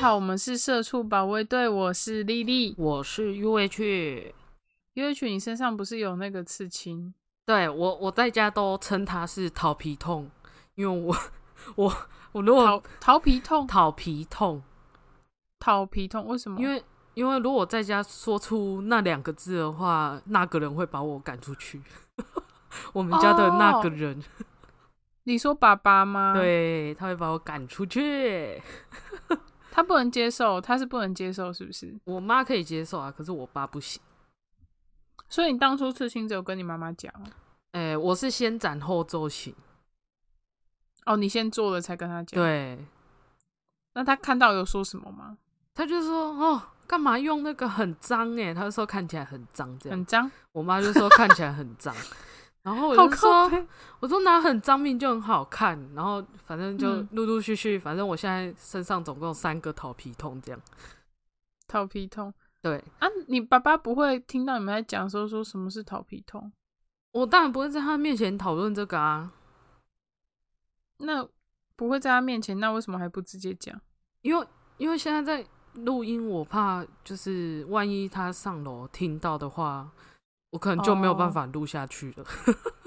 好，我们是社畜保卫队，我是丽丽，我是 U H。U H，你身上不是有那个刺青？对我，我在家都称它是桃皮痛，因为我我我如果桃桃皮痛，桃皮痛，桃皮痛，为什么？因为因为如果在家说出那两个字的话，那个人会把我赶出去。我们家的那个人，你说爸爸吗？，对他会把我赶出去。他不能接受，他是不能接受，是不是？我妈可以接受啊，可是我爸不行。所以你当初刺青只有跟你妈妈讲哎、我是先斩后奏型，哦，你先做了才跟他讲。，对，那他看到有说什么吗？他就说哦，干嘛用那个很脏哎？他就说看起来很脏这样很。脏，我妈就说看起来很脏，然后我好就说我说拿很脏命就很好看，然后反正就嗯陆陆续续，反正我现在身上总共有三个头皮痛这样。头皮痛对啊！你爸爸不会听到你们在讲说说什么是头皮痛？我当然不会在他面前讨论这个啊，那不会在他面前，那为什么还不直接讲？因为因为现在在录音，我怕就是万一他上楼听到的话，我可能就没有办哦法录下去了。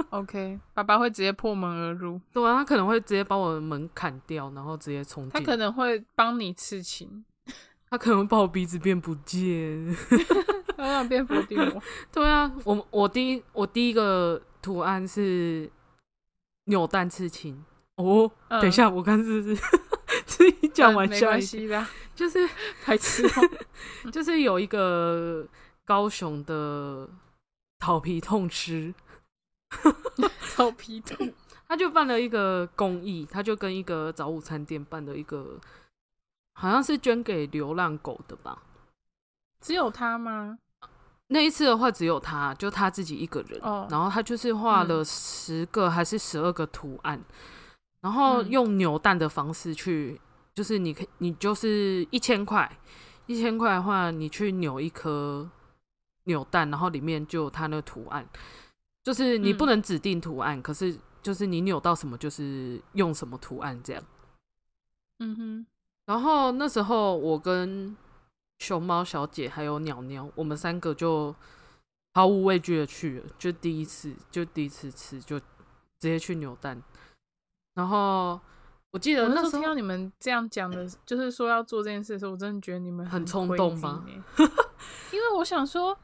OK，爸爸会直接破门而入，对啊，他可能会直接把我的门砍掉，然后直接冲进。他可能会帮你刺青，他可能会把我鼻子变不见。要让变伏地魔。对啊，我我第一我第一个图案是扭蛋刺青。哦，嗯等一下，我看是不是自己讲完嗯没关系的，就是白痴哦。就是有一个高雄的头皮痛吃，头皮痛，他就办了一个公益，他就跟一个早午餐店办了一个，好像是捐给流浪狗的吧。只有他吗？那一次的话，只有他，就他自己一个人，哦然后他就是画了嗯十个还是十二个图案，然后嗯用扭蛋的方式去，就是你可以你就是一千块，一千块的话，你去扭一颗扭蛋，然后里面就有它那个图案，就是你嗯不能指定图案，可是就是你扭到什么就是用什么图案这样。嗯哼，然后那时候我跟熊猫小姐还有鸟鸟，我们三个就毫无畏惧的去了，就第一次就第一次吃，就直接去扭蛋。然后我记得那时候候听到你们这样讲的，就是说要做这件事的时候，我真的觉得你们很冲动吗？因为我想说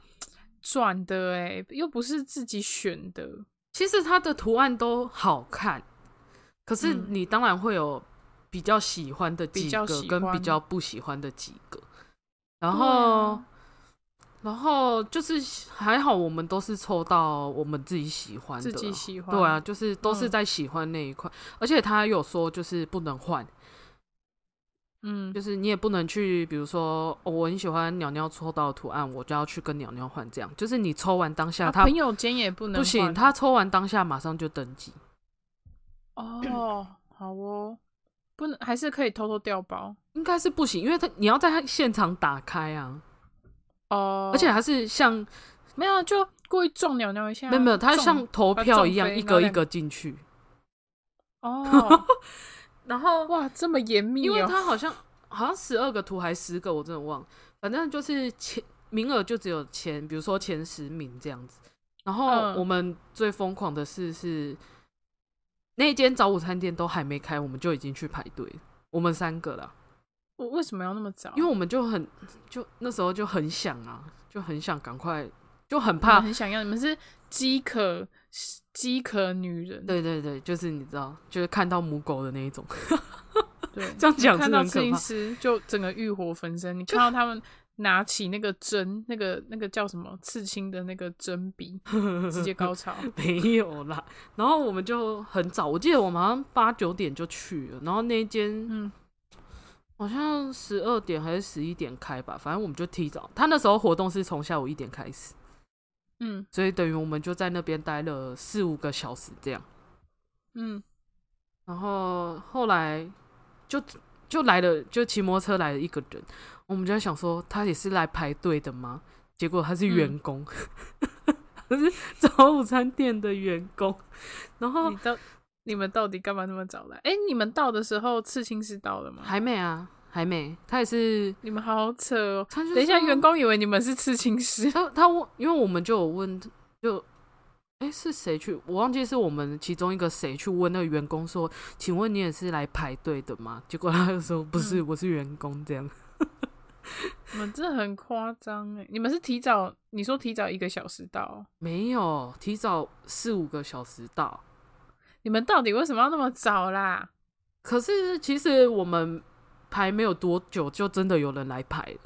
转的哎，又不是自己选的，其实它的图案都好看，可是嗯。你当然会有比较喜欢的比几个，跟比较。不喜欢的几个。然对后，啊然后就是还好，我们都是抽到我们自己喜欢的啊，自己喜欢对啊，就是都是嗯。在喜欢那一块，而且他有说就是不能换，嗯。就是你也不能去，比如说、哦我很喜欢鸟鸟抽到的图案，我就要去跟鸟鸟换，这样。就是你抽完当下他啊朋友间也不能不行，他抽完当下马上就登记。哦，好哦，不能还是可以偷偷调包。应该是不行，因为他你要在他现场打开啊，哦，而且还是像没有就故意撞鸟鸟一下，没有没有，他像投票一样，一个一个进去。哦，然后哇，这么严密因为哦，它好像好像十二个图还十个，我真的忘了，反正就是前名额就只有前，比如说前十名这样子。然后嗯。我们最疯狂的事是，那间早午餐店都还没开，我们就已经去排队，我们三个了，我为什么要那么早？因为我们就很就那时候就很想啊，就很想赶快，就很怕很想要，你们是饥渴饥渴女人，对对对，就是你知道，就是看到母狗的那一种。对，这样讲看到刺青真的很可怕师就整个欲火焚身，你看到他们拿起那个针，那个那个叫什么刺青的那个针笔，直接高潮。没有啦，然后我们就很早，我记得我们好像八九点就去了，然后那一间嗯，好像十二点还是十一点开吧，反正我们就提早。他那时候活动是从下午一点开始，嗯所以等于我们就在那边待了四五个小时这样。嗯，然后后来就就来了，就骑摩托车来了一个人，我们就在想说他也是来排队的吗？结果他是员工，他是早午餐店的员工。然后你到你们到底干嘛那么早来？哎、你们到的时候刺青师到了吗？还没啊，还没，他也是，你们好扯哦！他就等一下，说员工以为你们是刺青师。他他问，因为我们就有问，就哎、是谁去？我忘记是我们其中一个谁去问那个员工说，请问你也是来排队的吗？结果他就说不是，我是员工这样。你们真的很夸张哎！你们是提早，你说提早一个小时到哦，没有，提早四五个小时到。你们到底为什么要那么早啦？可是其实我们排没有多久，就真的有人来排了，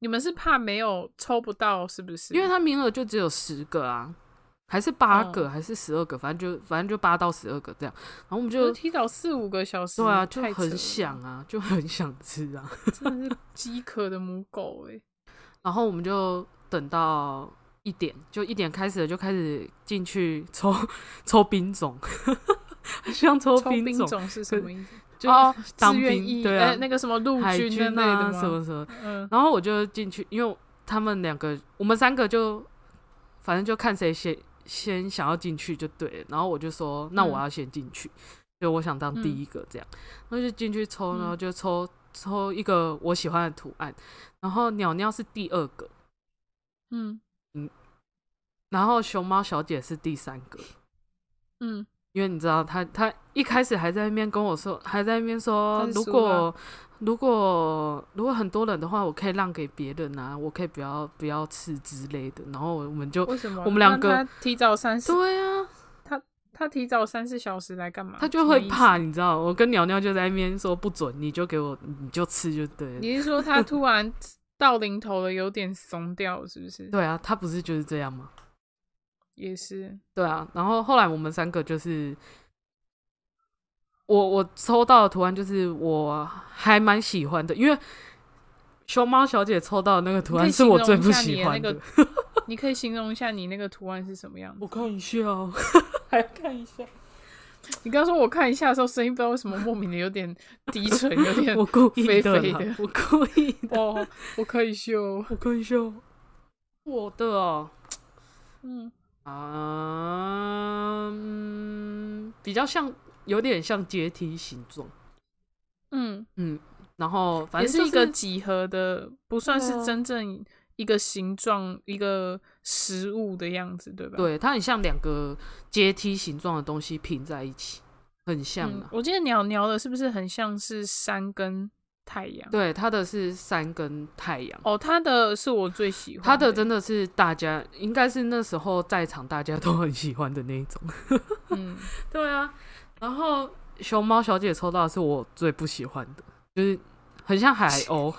你们是怕没有抽不到是不是？因为他名额就只有十个啊，还是八个，哦还是十二个，反正就反正就八到十二个这样。然后我们就就提早四五个小时，对啊，就很想啊，就很想吃啊。真的是饥渴的母狗哎！然后我们就等到一点，就一点开始了，就开始进去抽 抽冰种，像抽抽兵种，兵种是什么意思？就哦，当志愿兵役，对啊呃那个什么陆海军的？什么什么。嗯，然后我就进去，因为他们两个，我们三个就反正就看谁先先想要进去就对了。然后我就说，那我嗯要先进去，就我想当第嗯一个这样。然后就进去抽，然后嗯就抽抽一个我喜欢的图案，然后鸟鸟是第二个，嗯嗯然后熊猫小姐是第三个。嗯，因为你知道他，他一开始还在那边跟我说，还在那边说如果如果如果很多人的话，我可以让给别人啊，我可以不要不要吃之类的。然后我们就，为什么？我们两个提早三十，对啊，他他提早三四小时来干嘛？他就会怕，你知道，我跟鸟鸟就在那边说不准，你就给我，你就吃就对了。你是说他突然 到临头了，有点怂掉，是不是？对啊，他不是就是这样吗？也是，对啊，然后后来我们三个就是，我我抽到的图案就是我还蛮喜欢的，因为熊猫小姐抽到的那个图案是我最不喜欢的那个你可以形容一下你那个图案是什么样子？我看一下哦，还要看一下，你刚刚说我看一下的时候，声音不知道为什么莫名的有点低沉，有 点我故意肥的我故意。的，哦，我可以修，我看一下哦，我的哦，嗯，啊，嗯比较像，有点像阶梯形状，嗯，嗯，然后反正、就是一个几何的，不算是真正一个形状、一个实物的样子，对吧？，对，它很像两个阶梯形状的东西拼在一起，很像啊。，嗯我记得鸟鸟的是不是很像是山跟太阳？对，它的是山跟太阳，哦，它的是我最喜欢它的的真的是大家应该是那时候在场大家都很喜欢的那一种。嗯，对啊，然后熊猫小姐抽到的是我最不喜欢的，就是很像海鸥，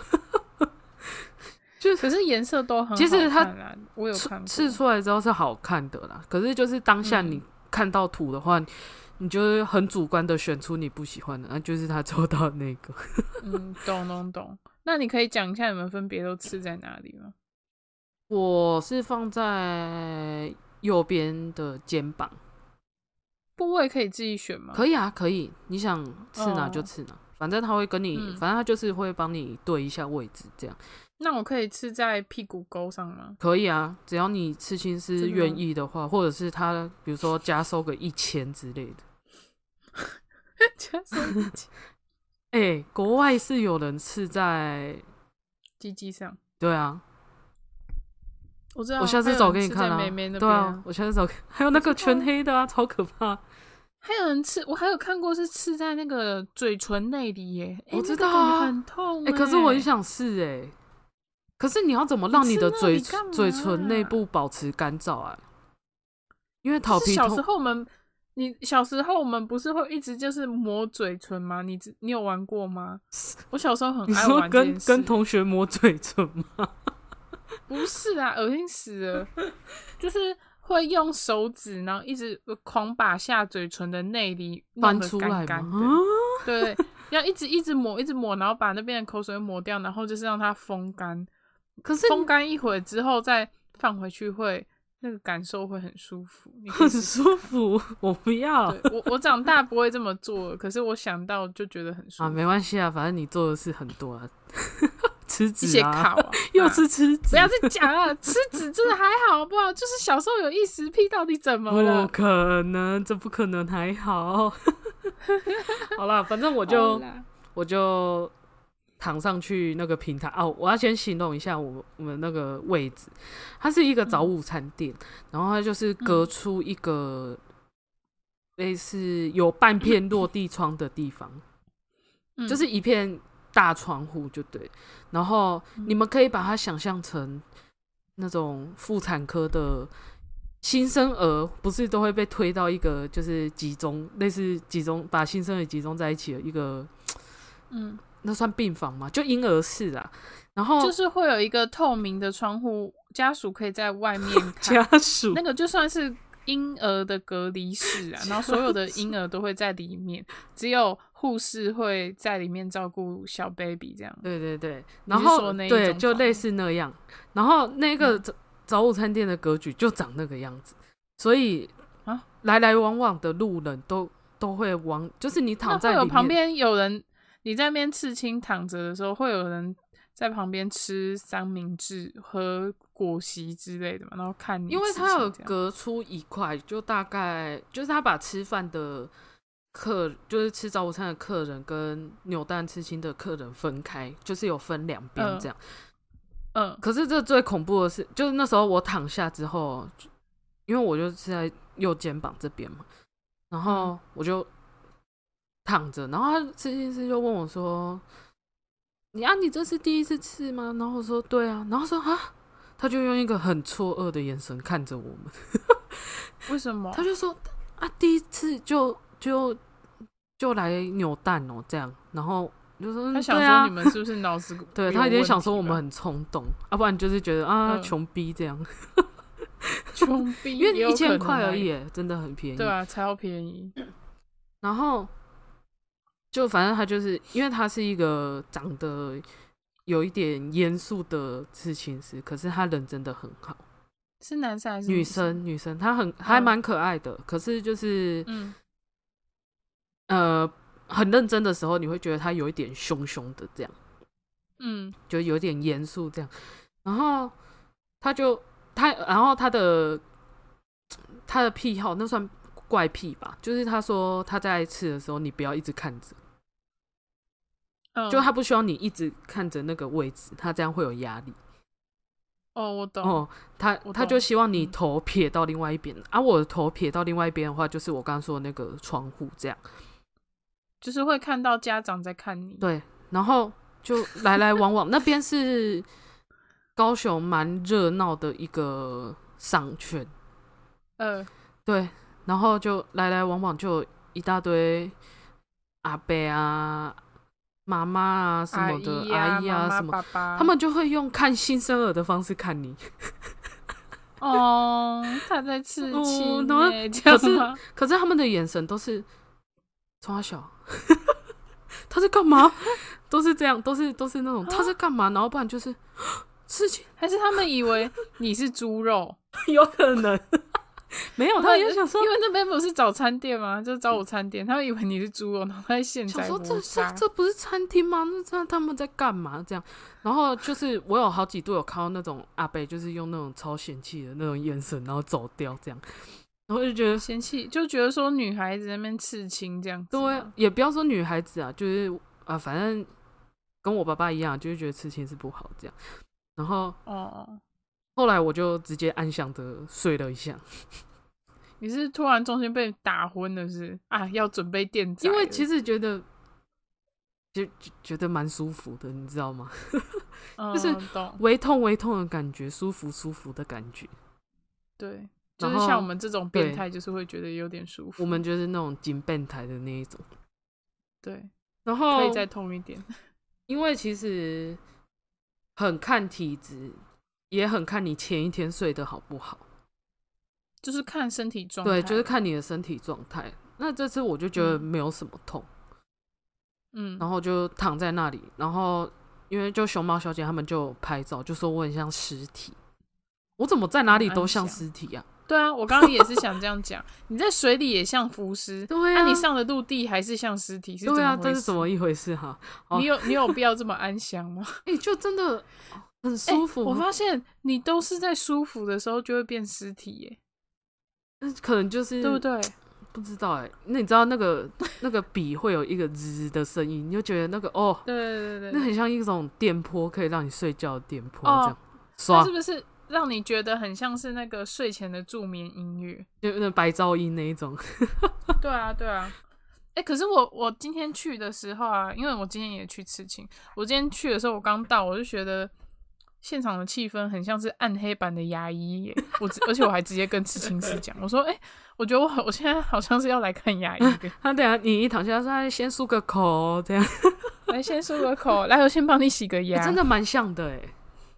就可是颜色都很其实它我有。试出来之后是好看的啦。可是就是当下嗯你看到图的话，你就会很主观的选出你不喜欢的，那就是他抽到那个。嗯，懂懂懂。那你可以讲一下你们分别都刺在哪里吗？我是放在右边的肩膀，部位可以自己选吗？可以啊，可以，你想刺哪就哦刺哪，反正他会跟你，嗯反正他就是会帮你对一下位置，这样那我可以刺在屁股沟上吗？可以啊。只要你刺青师愿意的话，或者是他比如说加收个一千之类的。加上 哎、国外是有人刺在，鸡鸡上，对啊，我知道。我下次找给你看啊。妹妹那对啊我下次找给，还有那个全黑的啊，超可怕。还有人刺，我还有看过是刺在那个嘴唇内里耶。诶我知道啊很痛。哎、可是我很。想试哎、可是你要怎么让你的嘴嘴唇内部保持干燥啊？因为头是小皮痛时候我们，你小时候我们不是会一直就是磨嘴唇吗？你你有玩过吗？我小时候很 你说爱玩这件跟。跟同学磨嘴唇吗？不是啊，恶心死了！就是会用手指，然后一直狂把下嘴唇的内里翻出来对，要一直一直抹，一直抹，然后把那边的口水抹掉，然后就是让它风干。可是风干一会儿之后再放回去会，那个感受会很舒服。很舒服，我不要我我长大不会这么做，可是我想到就觉得很舒服啊，服。没关系啊，反正你做的事很多啊，吃纸啊，烤啊，又吃吃纸，不要再讲了，吃纸真的还好，好不好？就是小时候有异食癖，到底怎么了不？可能，这不可能，还好。好啦，反正我我就我就躺上去那个平台。哦，我要先形容一下我我们那个位置，它是一个早午餐店，然后它就是隔出一个类似有半片落地窗的地方，嗯。就是一片大窗户就对，然后你们可以把它想象成那种妇产科的。新生儿不是都会被推到一个就是集中类似集中把新生儿集中在一起的一个嗯，那算病房吗？就婴儿室啊，然后就是会有一个透明的窗户，家属可以在外面 看，家属。那个就算是婴儿的隔离室啊，然后所有的婴儿都会在里面，只有护士会在里面照顾小 baby 这样。对对对，然后对就类似那样，然后那个早早午餐店的格局就长那个样子，所以啊？来来往往的路人都都会往，就是你躺在旁边有人，你在那边刺青躺着的时候，会有人在旁边吃三明治、喝果昔之类的嘛，然后看你因为他有隔出一块，就大概就是他把吃饭的客，就是吃早午餐的客人跟扭蛋刺青的客人分开，就是有分两边嗯这样。嗯可是这最恐怖的是，就是那时候我躺下之后，因为我就是在右肩膀这边嘛，然后我就躺着，然后他刺青师就问我说：“你啊，你这是第一次吃吗？”然后我说：“对啊。”然后说：“啊。”他就用一个很错愕的眼神看着我们，为什么？他就说：“啊，第一次就就就来扭蛋哦，这样。”然后就说：“他想说你们是不是脑子 对他有点想说我们很冲动，要、不然就是觉得啊嗯穷逼这样，穷逼，因为一千块而已，真的很便宜。对啊，超便宜。然后就反正他就是因为他是一个长得有一点严肃的刺青师，可是他人真的很好，是男生还是女生？生女生，她很还嗯蛮可爱的，可是就是嗯，呃很认真的时候，你会觉得他有一点凶凶的这样。嗯就有点严肃这样。然后他就他，然后他的他的癖好那算怪癖吧，就是他说他在吃的时候，你不要一直看着，嗯，就他不希望你一直看着那个位置，他这样会有压力。哦，我懂。哦，他他就希望你嗯头撇到另外一边，而、我的头撇到另外一边的话，就是我刚刚说的那个窗户这样。就是会看到家长在看你。对，然后就来来往往，那边是高雄蛮热闹的一个商圈，呃，对，然后就来来往往就一大堆阿伯啊、妈妈啊什么的，阿姨啊什么，爸爸，他们就会用看新生儿的方式看你。哦，他在刺哦青然后是？可是他们的眼神都是从小，他在干嘛？都是这样，都是都是那种他在干嘛？然后不然就是 事情还是他们以为你是猪肉？有可能 没有，他们也想说因为那边不是早餐店吗？就是早午餐店，他们以为你是猪肉，然后在现在想说这这。这不是餐厅吗？那这样他们在干嘛？这样，然后就是我有好几度有看到那种阿伯，就是用那种超嫌弃的那种眼神，然后走掉这样，然后就觉得嫌弃，就觉得说女孩子在那边刺青这样。对，也不要说女孩子啊，就是啊，反正跟我爸爸一样，就是觉得刺青是不好这样。然后哦，后来我就直接安详的睡了一下，你是突然中间被打昏了是？啊，要准备电子，因为其实觉得就就觉得蛮舒服的，你知道吗？就是微痛微痛的感觉，舒服舒服的感觉。对，就是像我们这种变态，就是会觉得有点舒服。我们就是那种紧变态的那一种。对，然后可以再痛一点。因为其实很看体质，也很看你前一天睡得好不好。就是看身体状态，对，就是看你的身体状态。那这次我就觉得嗯没有什么痛，嗯，然后就躺在那里，然后因为就熊猫小姐他们就拍照，就说我很像尸体。我怎么在哪里都像尸体啊？对啊，我刚刚也是想这样讲，你在水里也像浮尸，那、对啊，你上了陆地还是像尸体，对啊？这是怎么一回事哈、哦你有你有必要这么安详吗？哎、就真的很舒服。我发现你都是在舒服的时候就会变尸体耶，可能就是对不对？不知道哎，那你知道那个 那个笔会有一个滋的声音，你就觉得那个哦，对对对对，那很像一种电波，可以让你睡觉的电波这样哦刷它是不是让你觉得很像是那个睡前的助眠音乐？就那白噪音那一种。对啊，对啊。哎、可是我我今天去的时候啊，因为我今天也去刺青，我今天去的时候我刚到，我就觉得现场的气氛很像是暗黑版的牙医耶。我而且我还直接跟刺青师讲，我说：“哎、我觉得我好我现在好像是要来看牙医的，他等下你一躺下，说他先漱个口，这样、来先漱个口，来我先帮你洗个牙。欸真的蛮像的哎。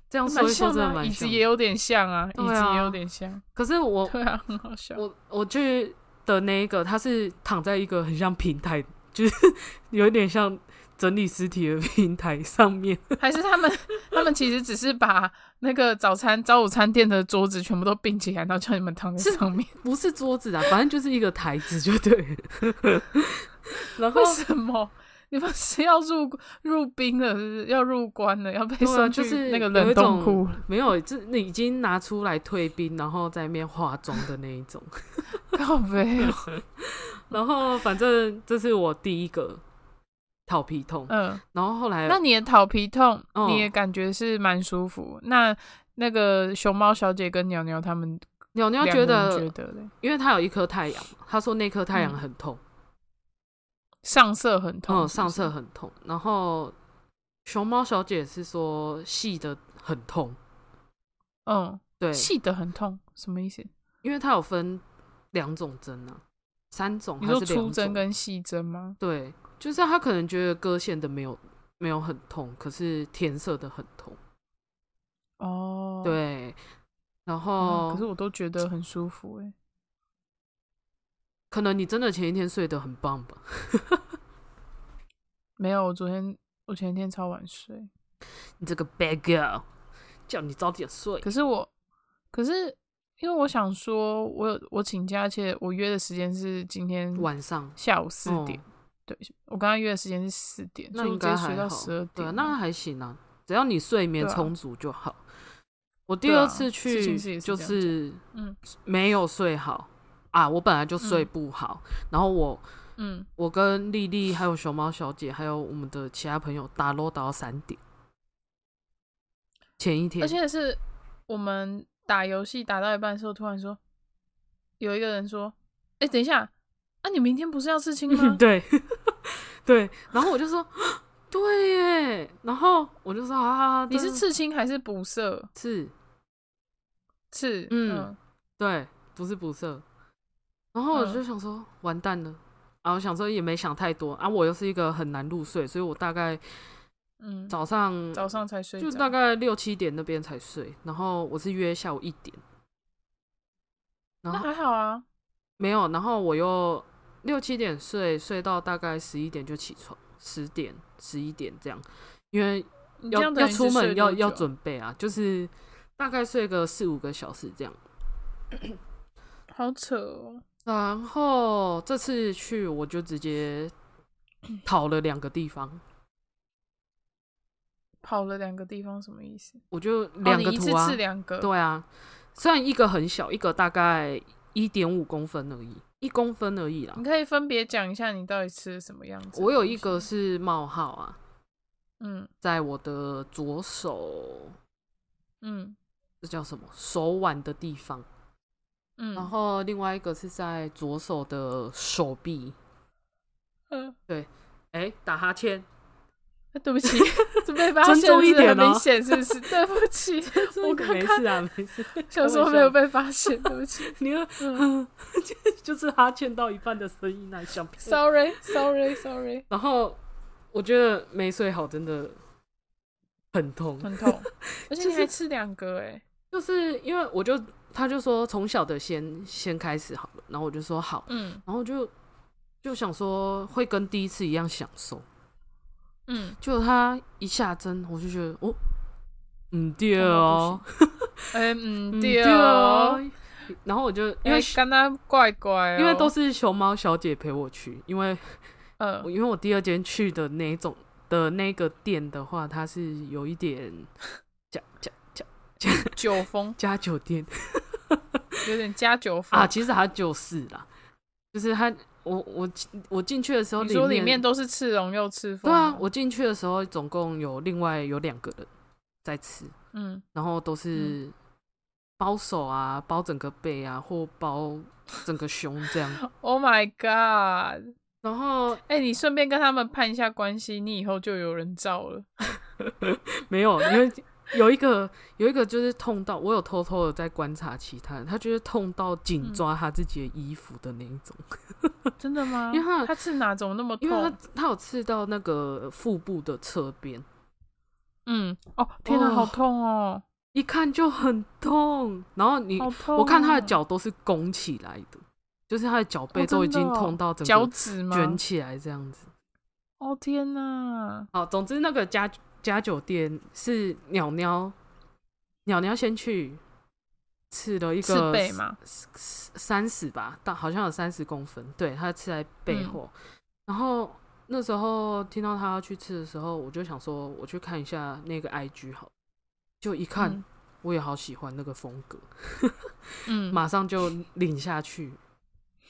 这样说真的蛮像的。椅子也有点像啊，椅子也有点像，可是我对啊，很好笑。我我去的那一个，他是躺在一个很像平台，就是 有一点像整理尸体的平台上面。还是他们他们其实只是把那个早餐早午餐店的桌子全部都并起来，然后叫你们躺在上面。不是桌子啊，反正就是一个台子就对了。然后为什么？你们是要入入兵了，要入关了，要被送去就是那个冷冻库？没有，这那已经拿出来退兵，然后在那边化妆的那一种。靠背哦，然后反正这是我第一个头皮痛，嗯，然后后来那你的头皮痛，嗯你也感觉是蛮舒服。那那个熊猫小姐跟鸟鸟他们鸟鸟觉得因为他有一颗太阳嘛，他说那颗太阳嗯很痛，上色很痛，嗯，上色很痛。然后熊猫小姐是说细的很痛，嗯，对，细的很痛，什么意思？因为它有分两种针啊，三种你说还是两粗针？跟细针吗？对，就是他可能觉得割线的没有没有很痛，可是填色的很痛。哦，对，然嗯，后、可是我都觉得很舒服哎。可能你真的前一天睡得很棒吧？没有，我昨天我前一天超晚睡，你这个 bad girl，叫你早点睡。可是我，可是因为我想说，我有我请假，而且我约的时间是今天晚上下午四点，哦对我刚刚约的时间是四点，那应该还好到十二，对啊，点。那还行啊，只要你睡眠充足就好。我第二次去就是嗯没有睡好啊，我本来就睡嗯不好，然后我嗯，我跟丽丽还有熊猫小姐还有我们的其他朋友打楼打到三点，前一天，而且是我们打游戏打到一半的时候，突然说有一个人说：“哎、等一下，啊，你明天不是要刺青吗？对 对，然后我就说 对耶，然后我就说啊，你是刺青还是补色？刺。刺，嗯嗯。对，不是补色。然后我嗯。就想说，完蛋了。然后想说也没想太多。啊，我又是一个很难入睡，所以我大概嗯，早上早上才睡，就大概六七点那边才睡，然后我是约下午一点，然那后还好啊。没有，然后我又六七点睡，睡到大概十一点就起床，十点十一点这样，因为要要出门要要准备啊，就是大概睡个四五个小时这样。好扯哦。然后这次去我就直接 跑了两个地方，跑了两个地方什么意思？我就哦，两个图啊，刺两个，对啊，虽然一个很小，一个大概一点五公分而已，一公分而已啦。你。可以分别讲一下你到底吃的什么样子。我有一个，是冒号啊，嗯。在我的左手，嗯。这叫什么？手腕的地方，嗯，然后另外一个是在左手的手臂。嗯，对。哎、打哈欠，哎对不起，这被发尊现很明显，是不是？对不起，我刚没刚事啊，没事。想说没有被发现，对不起 你就是哈欠到一半的声音啊，想骗，sorry sorry sorry，然后我觉得没睡好真的很痛，很痛，而且还吃两个，哎，就是因为我就他就说从小的先先开始好了，然后我就说好，嗯然后就就想说会跟第一次一样享受，嗯，就他一下针，我就觉得哦，嗯对哦，哎嗯嗯对哦，，然后我就因因为为刚刚怪怪哦，因为都是熊猫小姐陪我去，因为呃因为我第二间去的那一种的那个店的话，它是有一点加加加加酒疯，加酒店。有点加酒疯。啊，其实它就是啦。就是他，我我我进去的时候，你说里面面都是赤龙又赤凤吗，对啊，我进去的时候总共有另外有两个人在吃，嗯，然后都是包手啊，包整个背啊，或包整个胸这样。Oh my god！然后哎、你顺便跟他们攀一下关系，你以后就有人罩了。没有，因为有一个有一个就是痛到，我有偷偷的在观察其他人，他就是痛到紧嗯抓他自己的衣服的那一种，真的吗？因为他他刺哪怎么那么痛因为他？他有刺到那个腹部的侧边，嗯，哦，天哪，哦好痛哦，一看就很痛。然后你、我看他的，脚都是拱起来的，就是他的脚背哦都已经痛到整个脚趾吗？卷起来这样子。哦天哪！好，总之那个家家酒店是鸟鸟，鸟鸟先去吃了一刺个背吗？三十吧，大好像有三十公分，对，他吃在背嗯后。然后那时候听到他要去吃的时候，我就想说，我去看一下那个 IG 好，就一看，嗯我也好喜欢那个风格，嗯，马上就领下去。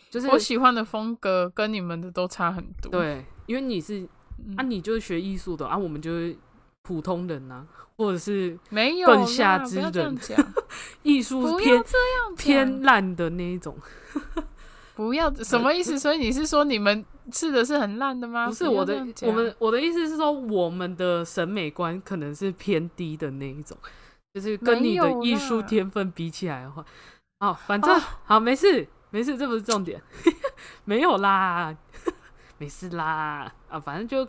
就是我喜欢的风格跟你们的都差很多。，对，因为你是嗯、啊，你就是学艺术的啊，我们就是普通人呐、或者是没有更下之人，艺术偏偏烂的那一种。不要什么意思？所以你是说你们吃的是很烂的吗？不是我的我们我的意思是说，我们的审美观可能是偏低的那一种，就是跟你的艺术天分比起来的话，哦，反正、哦好没事没事，这不是重点，没有啦，没事啦。啊，反正就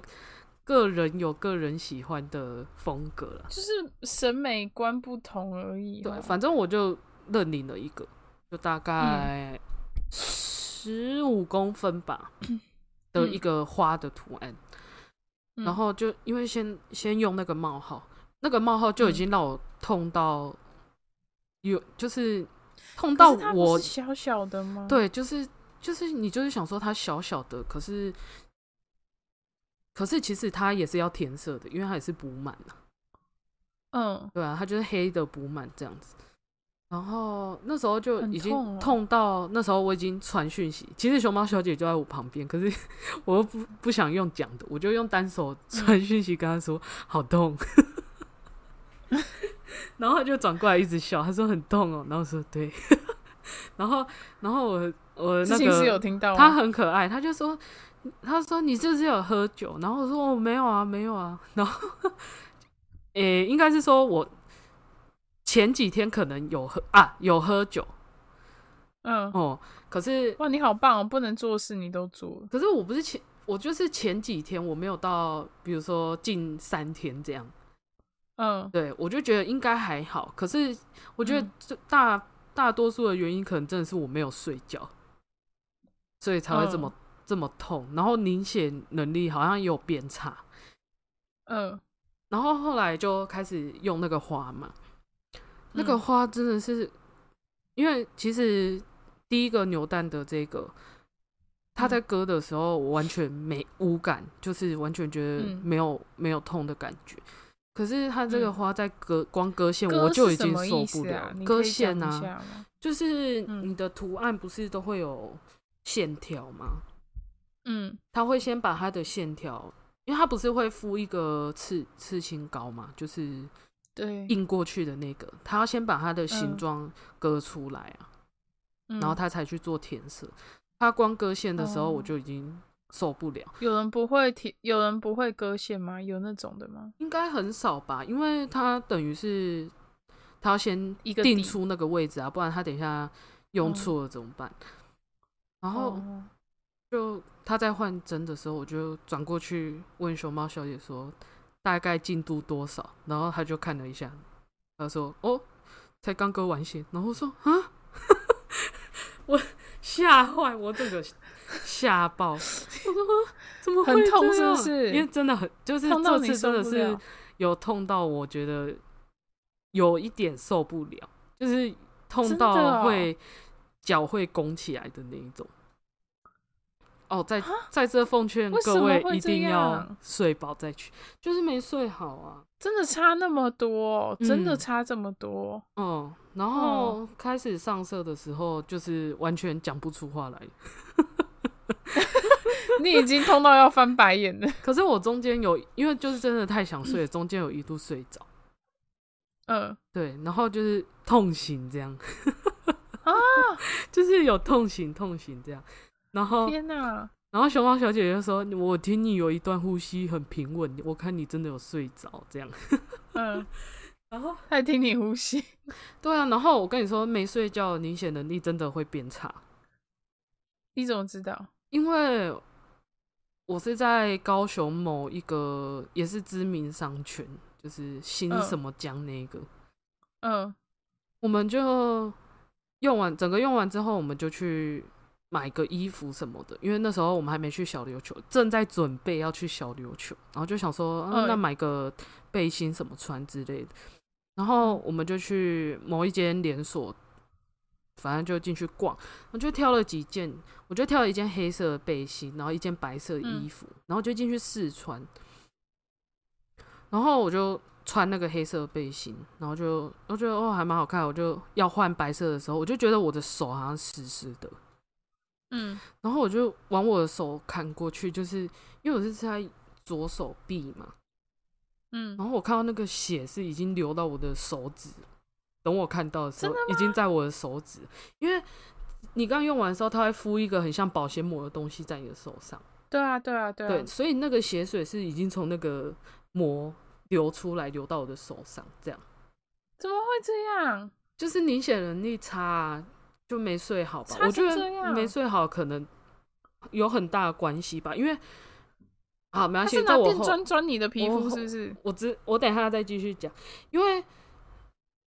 个人有个人喜欢的风格了。就是审美观不同而已哦。对，反正我就认领了一个，就大概十五公分吧的一个花的图案。嗯然后就因为先先用那个冒号，那个冒号就已嗯经让我痛到有，就是痛可到我是小小的吗？，对，就是就是你就是想说它小小的，可是可是其实它也是要填色的，因为它也是补满啊，嗯，对啊，它就是黑的补满这样子。然后那时候就已经痛到那时候我已经传讯息，其实熊猫小姐就在我旁边，可是 我又不不想用讲的，我就用单手传讯息跟她说、好痛，然后她就转过来一直笑，她说很痛哦，然后我说对，然后然后我我那之前是有个听到吗，她很可爱，她就说她说你是不是有喝酒？然后我说我、哦、没有啊没有啊，然后 诶、应该是说我。前几天可能有喝啊，有喝酒。嗯，哦，可是哇，你好棒哦，不能做事你都做，可是我不是前，我就是前几天我没有到，比如说近三天这样，嗯。对我就觉得应该还好。可是我觉得嗯。这大、大多数的原因可能真的是我没有睡觉，所以才会这么、这么痛，然后凝血能力好像也有变差，嗯，然后后来就开始用那个花嘛，那个嗯花真的是，因为其实第一个牛蛋的这个，他嗯。在割的时候我完全没无感，就是完全觉得嗯。没有、没有痛的感觉。可是它这个嗯。花在割光割线，我就已经受不了。啊割线啊，就是嗯。你的图案不是都会有线条吗？嗯他会先把他的线条，因为他不是会敷一个刺刺青膏嘛，就是对，印过去的那个，他要先把他的形嗯状割出来啊，然然后他才去做填色。他光割线的时候，我哦就已经受不了，有人不会提，有人不会割线吗？有那种的吗？应该很少吧，因为他等于是他要先定一个底出那个位置啊，不然他等一下用嗯错了怎么办？然后哦就他在换针的时候，我就转过去问熊猫小姐说大概进度多少，然后他就看了一下，他说：“哦，才刚割完线。”然后说：“啊，我吓坏，我这个吓爆。”我说：“啊怎么会痛是不是因为真的很，就是这次真的是有痛到，我觉得有一点受不了，就是痛到哦会脚会拱起来的那一种。哦，在在这奉劝各位一定要睡饱再去，就是没睡好啊。真的差那么多，真的嗯差这么多。嗯，然后开始上色的时候，就是完全讲不出话来。你已经痛到要翻白眼了。可是我中间有，因为就是真的太想睡了，中间有一度睡着。嗯，对，然后就是痛醒这样 啊，就是有痛醒痛醒这样。然后天哪！然后熊猫小姐姐就说：“我听你有一段呼吸很平稳，我看你真的有睡着这样。嗯，”然后还听你呼吸。对啊，然后我跟你说，没睡觉凝血能力真的会变差。你怎么知道？因为我是在高雄某一个也是知名商圈，就是新嗯什么江那个，嗯我们就用完整个用完之后，我们就去买个衣服什么的，因为那时候我们还没去小琉球，正在准备要去小琉球，然后就想说，啊、嗯。那买个背心什么穿之类的，然后我们就去某一间连锁，反正就进去逛，我就挑了几件，我就挑了一件黑色的背心，然后一件白色的衣服，然后就进去试穿，然后我就穿那个黑色的背心，然后就我觉得哦还蛮好看，我就要换白色的时候，我就觉得我的手好像湿湿的，嗯然后我就往我的手砍过去，就是因为我是在左手臂嘛，嗯，然后我看到那个血是已经流到我的手指，等我看到的时候，已经在我的手指，因为你刚用完的时候，它会敷一个很像保鲜膜的东西在你的手上，对啊对啊对啊。对，所以那个血水是已经从那个膜流出来，流到我的手上，这样怎么会这样？就是凝血能力差、啊，就没睡好吧？我觉得没睡好可能有很大的关系吧，因为好没关系，在我后钻钻你的皮肤是不是？我只我等一下再继续讲，因为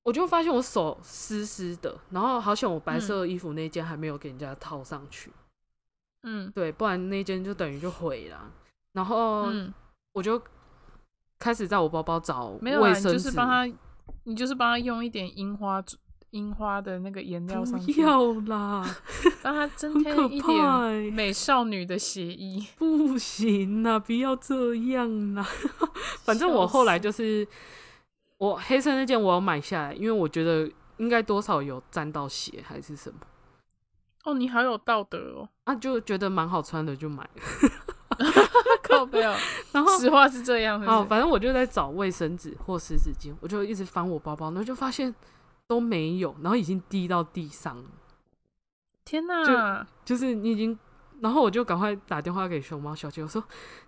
我就发现我手湿湿的，然后好像我白色衣服那件还没有给人家套上去，嗯对，不然那件就等于就毁了。然后嗯，我就开始在我包包找没有啊，你卫生纸，就是帮他，你就是帮他用一点樱花樱花的那个颜料上去，不要啦，让它增添一怕、点欸，美少女的血衣。不行啦，不要这样啦。反正我后来就是我黑色那件我要买下来，因为我觉得应该多少有沾到血还是什么。哦，你好有道德哦，啊，就觉得蛮好穿的，就买了。靠背哦，然后，实话是这样，是不好，是反正我就在找卫生纸或湿纸巾，我就一直翻我包包，然后就发现都没有，然后已经滴到地上了，天哪，就是你已经，然后我就赶快打电话给熊猫小姐，我说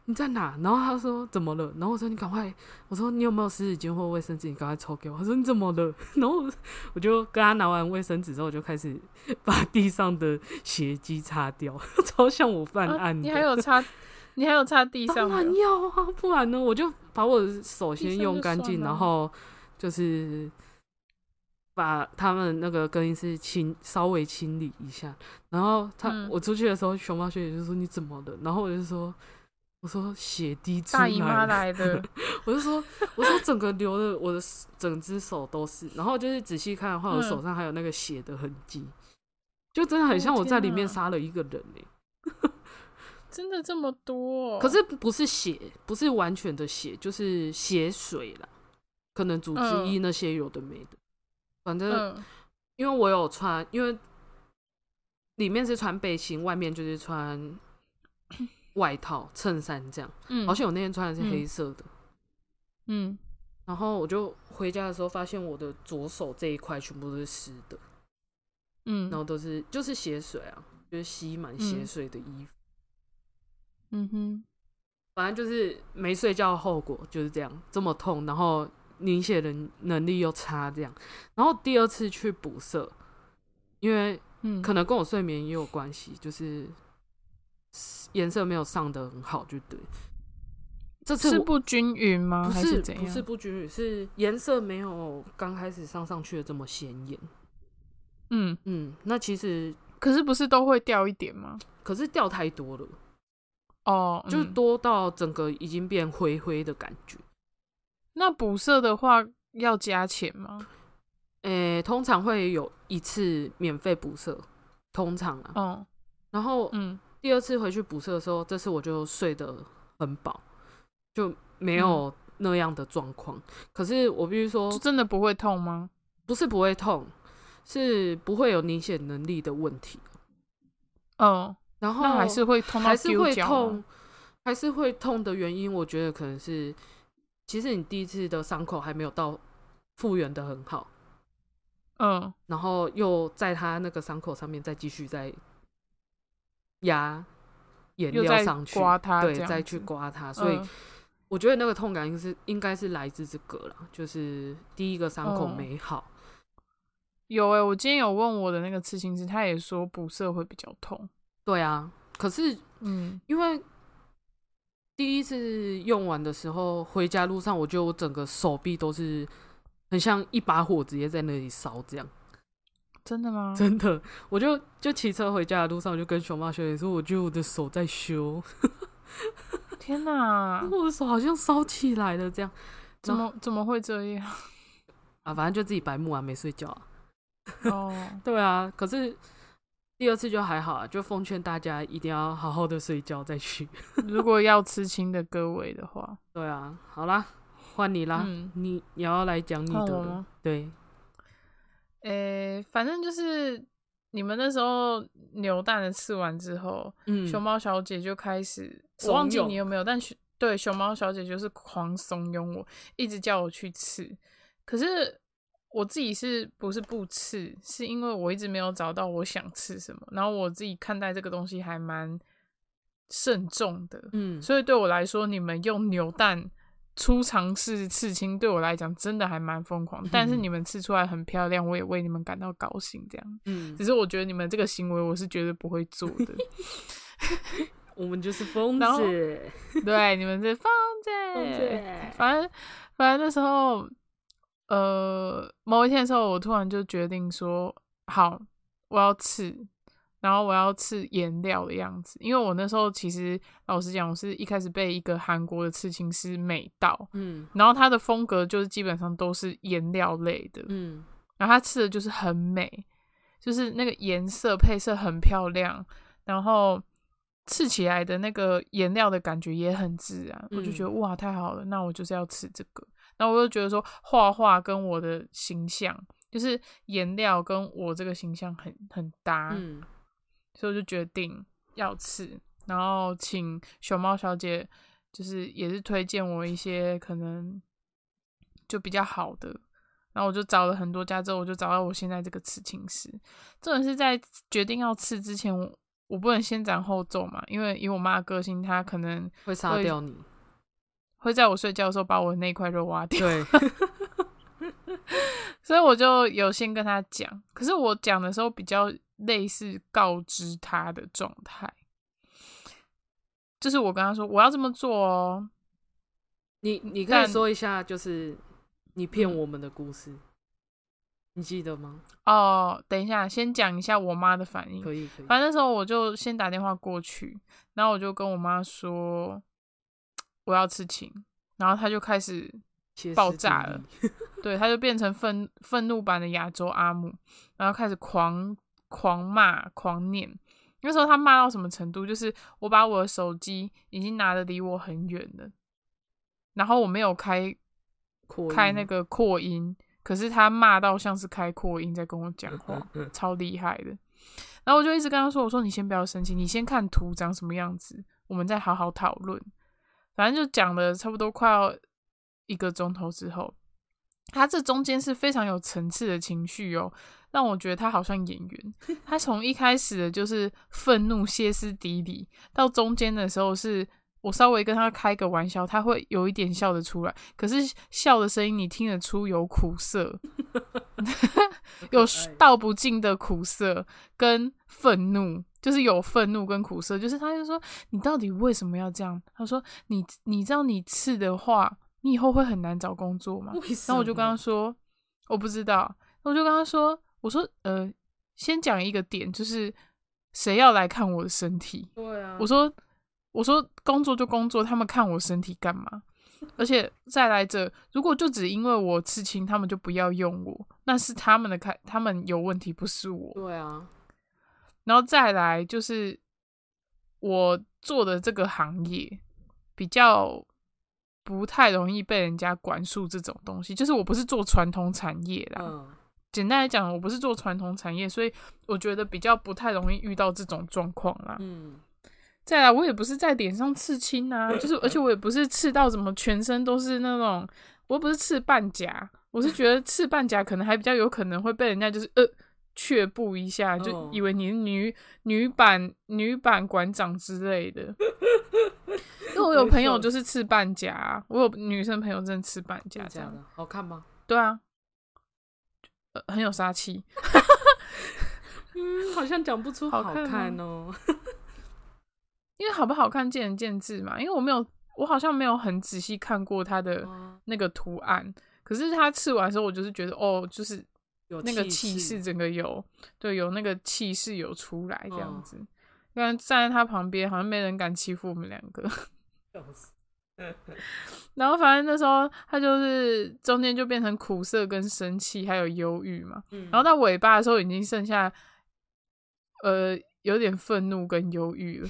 你在哪？然后她说怎么了？然后我说你赶快，我说你有没有湿纸巾或卫生纸？你赶快抽给我。她说你怎么了？然后我就跟她拿完卫生纸之后，我就开始把地上的血迹擦掉，超像我犯啊案的。你还有擦，你还有擦地当上当然要啊，不然呢，我就把我的手先用干净，然后就是把他们那个更衣室清稍微清理一下。然后他、嗯我出去的时候，熊猫学姐就说你怎么了？然后我就说我说血滴出大姨妈来了，来的，我就说我说整个流的我的整只手都是，然后就是仔细看的话，我嗯手上还有那个血的痕迹。就真的很哦像我在里面杀了一个人欸 真的这么多？可是不是血，不是完全的血，就是血水啦，可能组织液那些有的没的。反正嗯。因为我有穿，因为里面是穿背心，外面就是穿 外套、衬衫这样。嗯，而且我那天穿的是嗯。黑色的，嗯，然后我就回家的时候发现我的左手这一块全部都是湿的，嗯。然后都是就是血水啊，就是吸满血水的衣服。嗯哼，反正就是没睡觉的后果就是这样，这么痛，然后凝血能能力又差，这样。然后第二次去补色，因为嗯，可能跟我睡眠也有关系，就是颜色没有上的很好，就对。这次是不均匀吗？不是？不是不均匀，是颜色没有刚开始上上去的这么显眼。嗯，嗯，那其实可是不是都会掉一点吗？可是掉太多了，哦，就是多到整个已经变灰灰的感觉。那补色的话要加钱吗？诶、通常会有一次免费补色，通常啊。哦，然后嗯第二次回去补色的时候，这次我就睡得很饱，就没有那样的状况。可是我必须说就，真的不会痛吗？不是不会痛，是不会有凝血能力的问题。哦，然后那还是会痛到还是会痛，还是会痛的原因，我觉得可能是，其实你第一次的伤口还没有到复原的很好，嗯，然后又在它那个伤口上面再继续再压颜料上去，刮它这对，再去刮它，所以嗯我觉得那个痛感应是应该是来自这个了，就是第一个伤口哦没好，有诶、我今天有问我的那个刺青师，他也说补色会比较痛。对啊，可是嗯，因为第一次用完的时候，回家路上，我就我整个手臂都是很像一把火直接在那里烧这样。真的吗？真的，我就就骑车回家的路上，我就跟熊猫小姐说，我觉得我的手在修，天哪，我的手好像烧起来了这样怎么怎么会这样？啊，反正就自己白目啊，没睡觉啊。哦，对啊，可是第二次就还好啊，就奉劝大家一定要好好的睡觉再去。如果要吃青的各位的话，对啊，好啦，换你啦，嗯你你要来讲你的吗，对，诶、反正就是你们那时候扭蛋的吃完之后，嗯，熊猫小姐就开始，我怂忘记恿你有没有，但熊对熊猫小姐就是狂怂恿我，一直叫我去吃。可是我自己是不是不吃，是因为我一直没有找到我想吃什么，然后我自己看待这个东西还蛮慎重的，嗯，所以对我来说，你们用扭蛋。初尝试刺青对我来讲真的还蛮疯狂，但是你们吃出来很漂亮，我也为你们感到高兴。这样，嗯只，是我觉得你们这个行为我是绝对不会做的。我们就是疯子，对，你们是疯子。疯子，反正反正那时候，呃，某一天的时候，我突然就决定说，好，我要刺，然后我要刺颜料的样子，因为我那时候其实老实讲，我是一开始被一个韩国的刺青师美到，嗯。然后他的风格就是基本上都是颜料类的，嗯。然后他刺的就是很美，就是那个颜色配色很漂亮，然后刺起来的那个颜料的感觉也很自然，我就觉得哇太好了，那我就是要刺这个。然后我就觉得说画画跟我的形象，就是颜料跟我这个形象很很搭，嗯。所以我就决定要刺，然后请熊猫小姐就是也是推荐我一些可能就比较好的，然后我就找了很多家之后，我就找到我现在这个刺青师。这种是在决定要刺之前，我我不能先斩后奏嘛，因为以我妈的个性，她可能会杀掉你，会在我睡觉的时候把我的那块肉挖掉，对，所以我就有先跟他讲。可是我讲的时候比较类似告知他的状态，就是我跟他说我要这么做哦，你你可以说一下，就是你骗嗯我们的故事，你记得吗？哦，等一下，先讲一下我妈的反应。可以可以，反正那时候我就先打电话过去，然后我就跟我妈说我要刺青，然后他就开始，爆炸了里，对，他就变成愤愤怒版的亚洲阿姆，然后开始狂狂骂狂念。那时候他骂到什么程度？就是我把我的手机已经拿的离我很远了，然后我没有开开那个扩音，可是他骂到像是开扩音在跟我讲话，超厉害的。然后我就一直跟他说：“我说你先不要生气，你先看图长什么样子，我们再好好讨论。”反正就讲了差不多快要一个钟头之后，他这中间是非常有层次的情绪哦，让我觉得他好像演员。他从一开始的就是愤怒、歇斯底里，到中间的时候是我稍微跟他开个玩笑，他会有一点笑得出来，可是笑的声音你听得出有苦涩 有道不尽的苦涩跟愤怒，就是有愤怒跟苦涩，就是他就说你到底为什么要这样？他说你你知道你刺的话，你以后会很难找工作吗？然后我就跟他说我不知道，我就跟他说我说呃，先讲一个点，就是谁要来看我的身体？对啊，我说我说工作就工作，他们看我身体干嘛？而且再来者，如果就只因为我刺青，他们就不要用我，那是他们的看，他们有问题，不是我。对啊，然后再来就是我做的这个行业比较不太容易被人家管束这种东西，就是我不是做传统产业啦，嗯简单来讲，我不是做传统产业，所以我觉得比较不太容易遇到这种状况啦。嗯，再来，我也不是在脸上刺青啊，就是 而且我也不是刺到怎么全身都是那种，我又不是刺半甲，我是觉得刺半甲可能还比较有可能会被人家就是呃却步一下，就哦以为你是女女版女版馆长之类的。因为我有朋友就是吃半甲啊，我有女生朋友真的刺半甲这样，的？好看吗？对啊，呃，很有杀气。嗯，好像讲不出好好看哦。因为好不好看见仁见智嘛，因为我没有，我好像没有很仔细看过他的哦那个图案，可是他刺完的时候，我就是觉得哦，就是有那个气势势整个有，对，有那个气势有出来这样嗯子。不然站在他旁边，好像没人敢欺负我们两个。然后反正那时候他就是中间就变成苦涩跟生气，还有忧郁嘛。嗯然后到尾巴的时候，已经剩下呃有点愤怒跟忧郁了。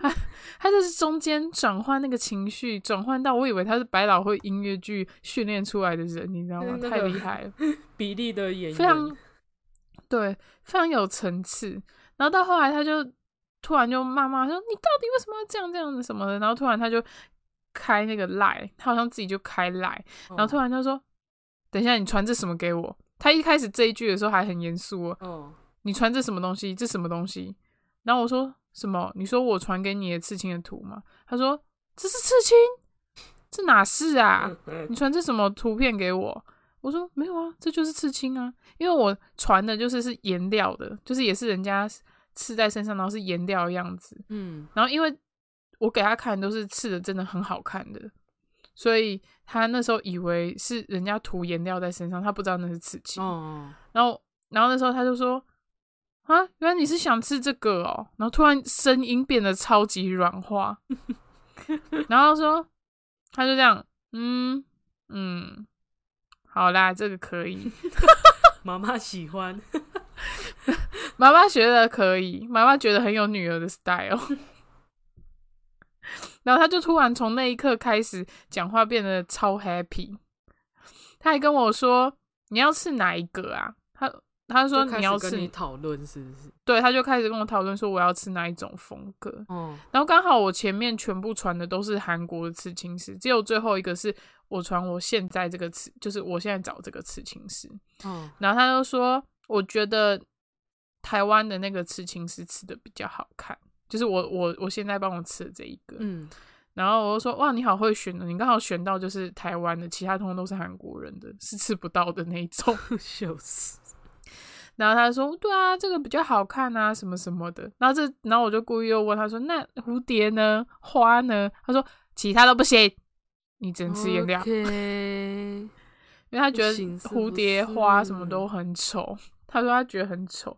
他他就是中间转换那个情绪，转换到我以为他是百老汇音乐剧训练出来的人，你知道吗？太厉害了，比例的演员非常对，非常有层次。然后到后来，他就突然就骂骂说：“你到底为什么要这样这样子什么的？”然后突然他就开那个赖，他好像自己就开赖，然后突然然就说：“等一下，你传这什么给我？”他一开始这一句的时候还很严肃哦，哦，你传这什么东西？这什么东西？然后我说什么？你说我传给你的刺青的图吗？他说这是刺青，这哪是啊？你传这什么图片给我？我说没有啊，这就是刺青啊，因为我传的就是是颜料的，就是也是人家刺在身上，然后是颜料的样子。嗯然后因为我给他看都是刺的，真的很好看的，所以他那时候以为是人家涂颜料在身上，他不知道那是刺青。哦，然后，然后那时候他就说：“啊，原来你是想吃这个哦。”然后突然声音变得超级软化，然后说他就这样，嗯嗯，好啦，这个可以，妈妈喜欢，妈妈学的可以，妈妈觉得很有女儿的 style。然后他就突然从那一刻开始讲话变得超 happy，他还跟我说：“你要吃哪一个啊？”他他说你要吃跟你讨论是不是？对，他就开始跟我讨论说我要吃哪一种风格，哦，然后刚好我前面全部传的都是韩国的刺青师，只有最后一个是我传我现在这个刺，就是我现在找这个刺青师，哦，然后他就说我觉得台湾的那个刺青师吃的比较好看，就是我我我现在帮我吃的这一个，嗯，然后我就说哇你好会选的，你刚好选到就是台湾的，其他通通都是韩国人的，是吃不到的那一种。笑死，然后他说：“对啊，这个比较好看啊，什么什么的。”然后这，然后我就故意又问他说：“那蝴蝶呢？花呢？”他说：“其他都不行，你只能吃颜料。因为他觉得蝴蝶花什么都很丑。他说他觉得很丑，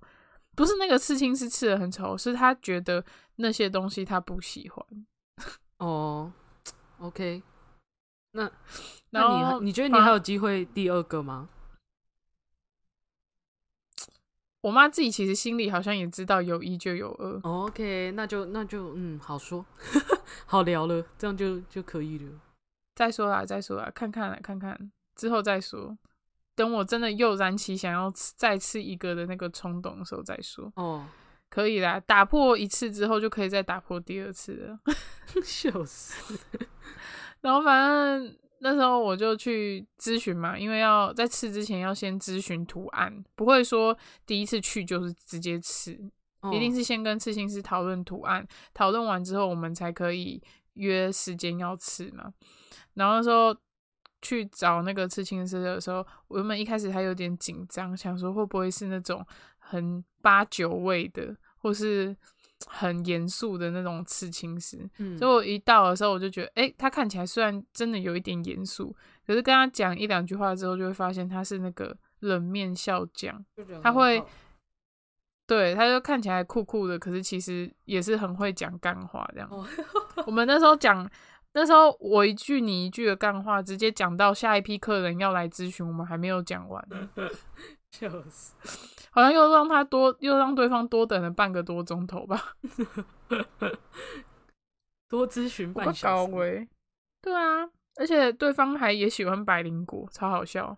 不是那个刺青是刺的很丑，是他觉得那些东西他不喜欢。哦，OK，那那你你觉得你还有机会第二个吗？我妈自己其实心里好像也知道有一就有二，哦 OK，那就那就嗯，好说，好聊了，这样就就可以了。再说啦，再说啦，看看啦，看看之后再说。等我真的又燃起想要吃再吃一个的那个冲动的时候再说，哦，可以啦。打破一次之后就可以再打破第二次了。笑死，然后反正那时候我就去咨询嘛，因为要在吃之前要先咨询图案，不会说第一次去就是直接吃，一定是是先跟刺青师讨论图案，讨论完之后我们才可以约时间要吃嘛。然后那时候去找那个刺青师的时候，我原本一开始还有点紧张，想说会不会是那种很八九味的，或是很严肃的那种刺青师。嗯所以我一到的时候，我就觉得，哎，他看起来虽然真的有一点严肃，可是跟他讲一两句话之后，就会发现他是那个冷面笑匠。他会对，他就看起来酷酷的，可是其实也是很会讲干话这样。哦我们那时候讲，那时候我一句你一句的干话，直接讲到下一批客人要来咨询，我们还没有讲完，笑死，好像又让他多，又让对方多等了半个多钟头吧，多咨询我半小时，高危、对啊，而且对方还也喜欢百灵果，超好笑。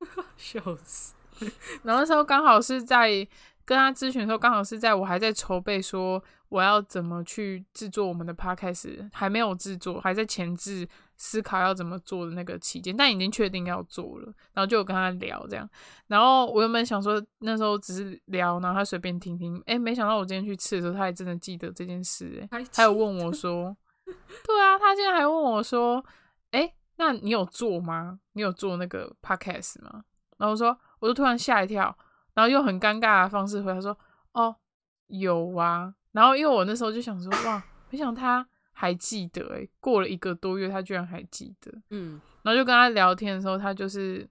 笑死，然后那时候刚好是在跟他咨询的时候，刚好是在我还在筹备说我要怎么去制作我们的 podcast，还没有制作，还在前置思考要怎么做的那个期间，但已经确定要做了，然后就有跟他聊这样。然后我原本想说那时候只是聊，然后他随便听听，哎，没想到我今天去吃的时候，他还真的记得这件事，哎，他有问我说，对啊，他今天还问我说，哎，那你有做吗？你有做那个 podcast 吗？然后我说，我就突然吓一跳，然后用很尴尬的方式回答说，哦，有啊。然后因为我那时候就想说，哇，没想到他。还记得哎，过了一个多月，他居然还记得。嗯，然后就跟他聊天的时候，他就是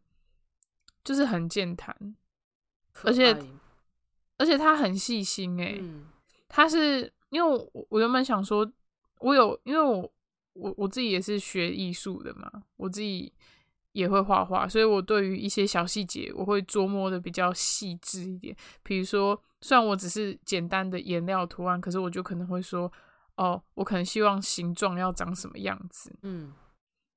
就是很健谈，而且而且他很细心哎。他是因为我我原本想说，我有因为我我我自己也是学艺术的嘛，我自己也会画画，所以我对于一些小细节我会琢磨的比较细致一点。比如说，虽然我只是简单的颜料图案，可是我就可能会说。哦，我可能希望形状要长什么样子，嗯，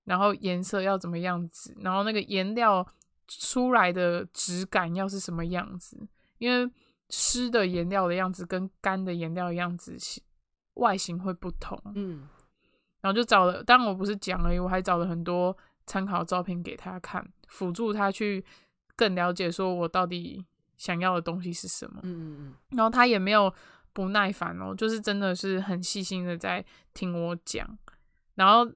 然后颜色要怎么样子，然后那个颜料出来的质感要是什么样子，因为湿的颜料的样子跟干的颜料的样子外形会不同，嗯，然后就找了，当然我不是讲而已，我还找了很多参考照片给他看，辅助他去更了解说我到底想要的东西是什么，嗯嗯嗯，然后他也没有。不耐烦哦，就是真的是很细心的在听我讲，然后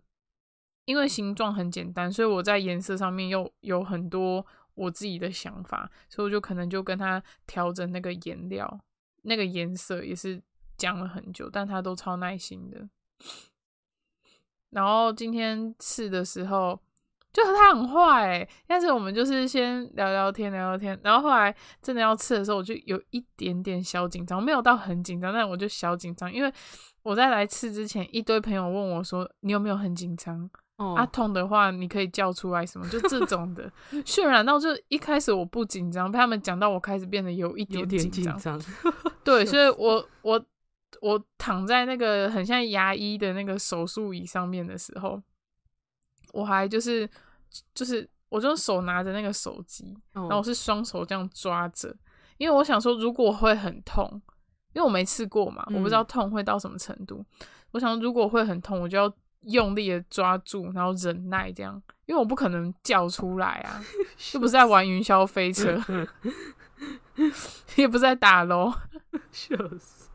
因为形状很简单，所以我在颜色上面又有很多我自己的想法，所以我就可能就跟他调整那个颜料、那个颜色，也是讲了很久，但他都超耐心的。然后今天试的时候。就是他很坏，但是我们就是先聊聊天，聊聊天，然后后来真的要吃的时候，我就有一点点小紧张，没有到很紧张，但我就小紧张，因为我在来吃之前，一堆朋友问我说：“你有没有很紧张？啊，痛的话你可以叫出来什么？就这种的 渲染到，就一开始我不紧张，被他们讲到我开始变得有一点紧张，对，所以我我我躺在那个很像牙医的那个手术椅上面的时候。我还就是就是我就手拿着那个手机，然后我是双手这样抓着，因为我想说如果会很痛，因为我没试过嘛，我不知道痛会到什么程度。我想如果会很痛，我就要用力的抓住，然后忍耐这样，因为我不可能叫出来啊，又不是在玩云霄飞车，也不是在打楼，笑死。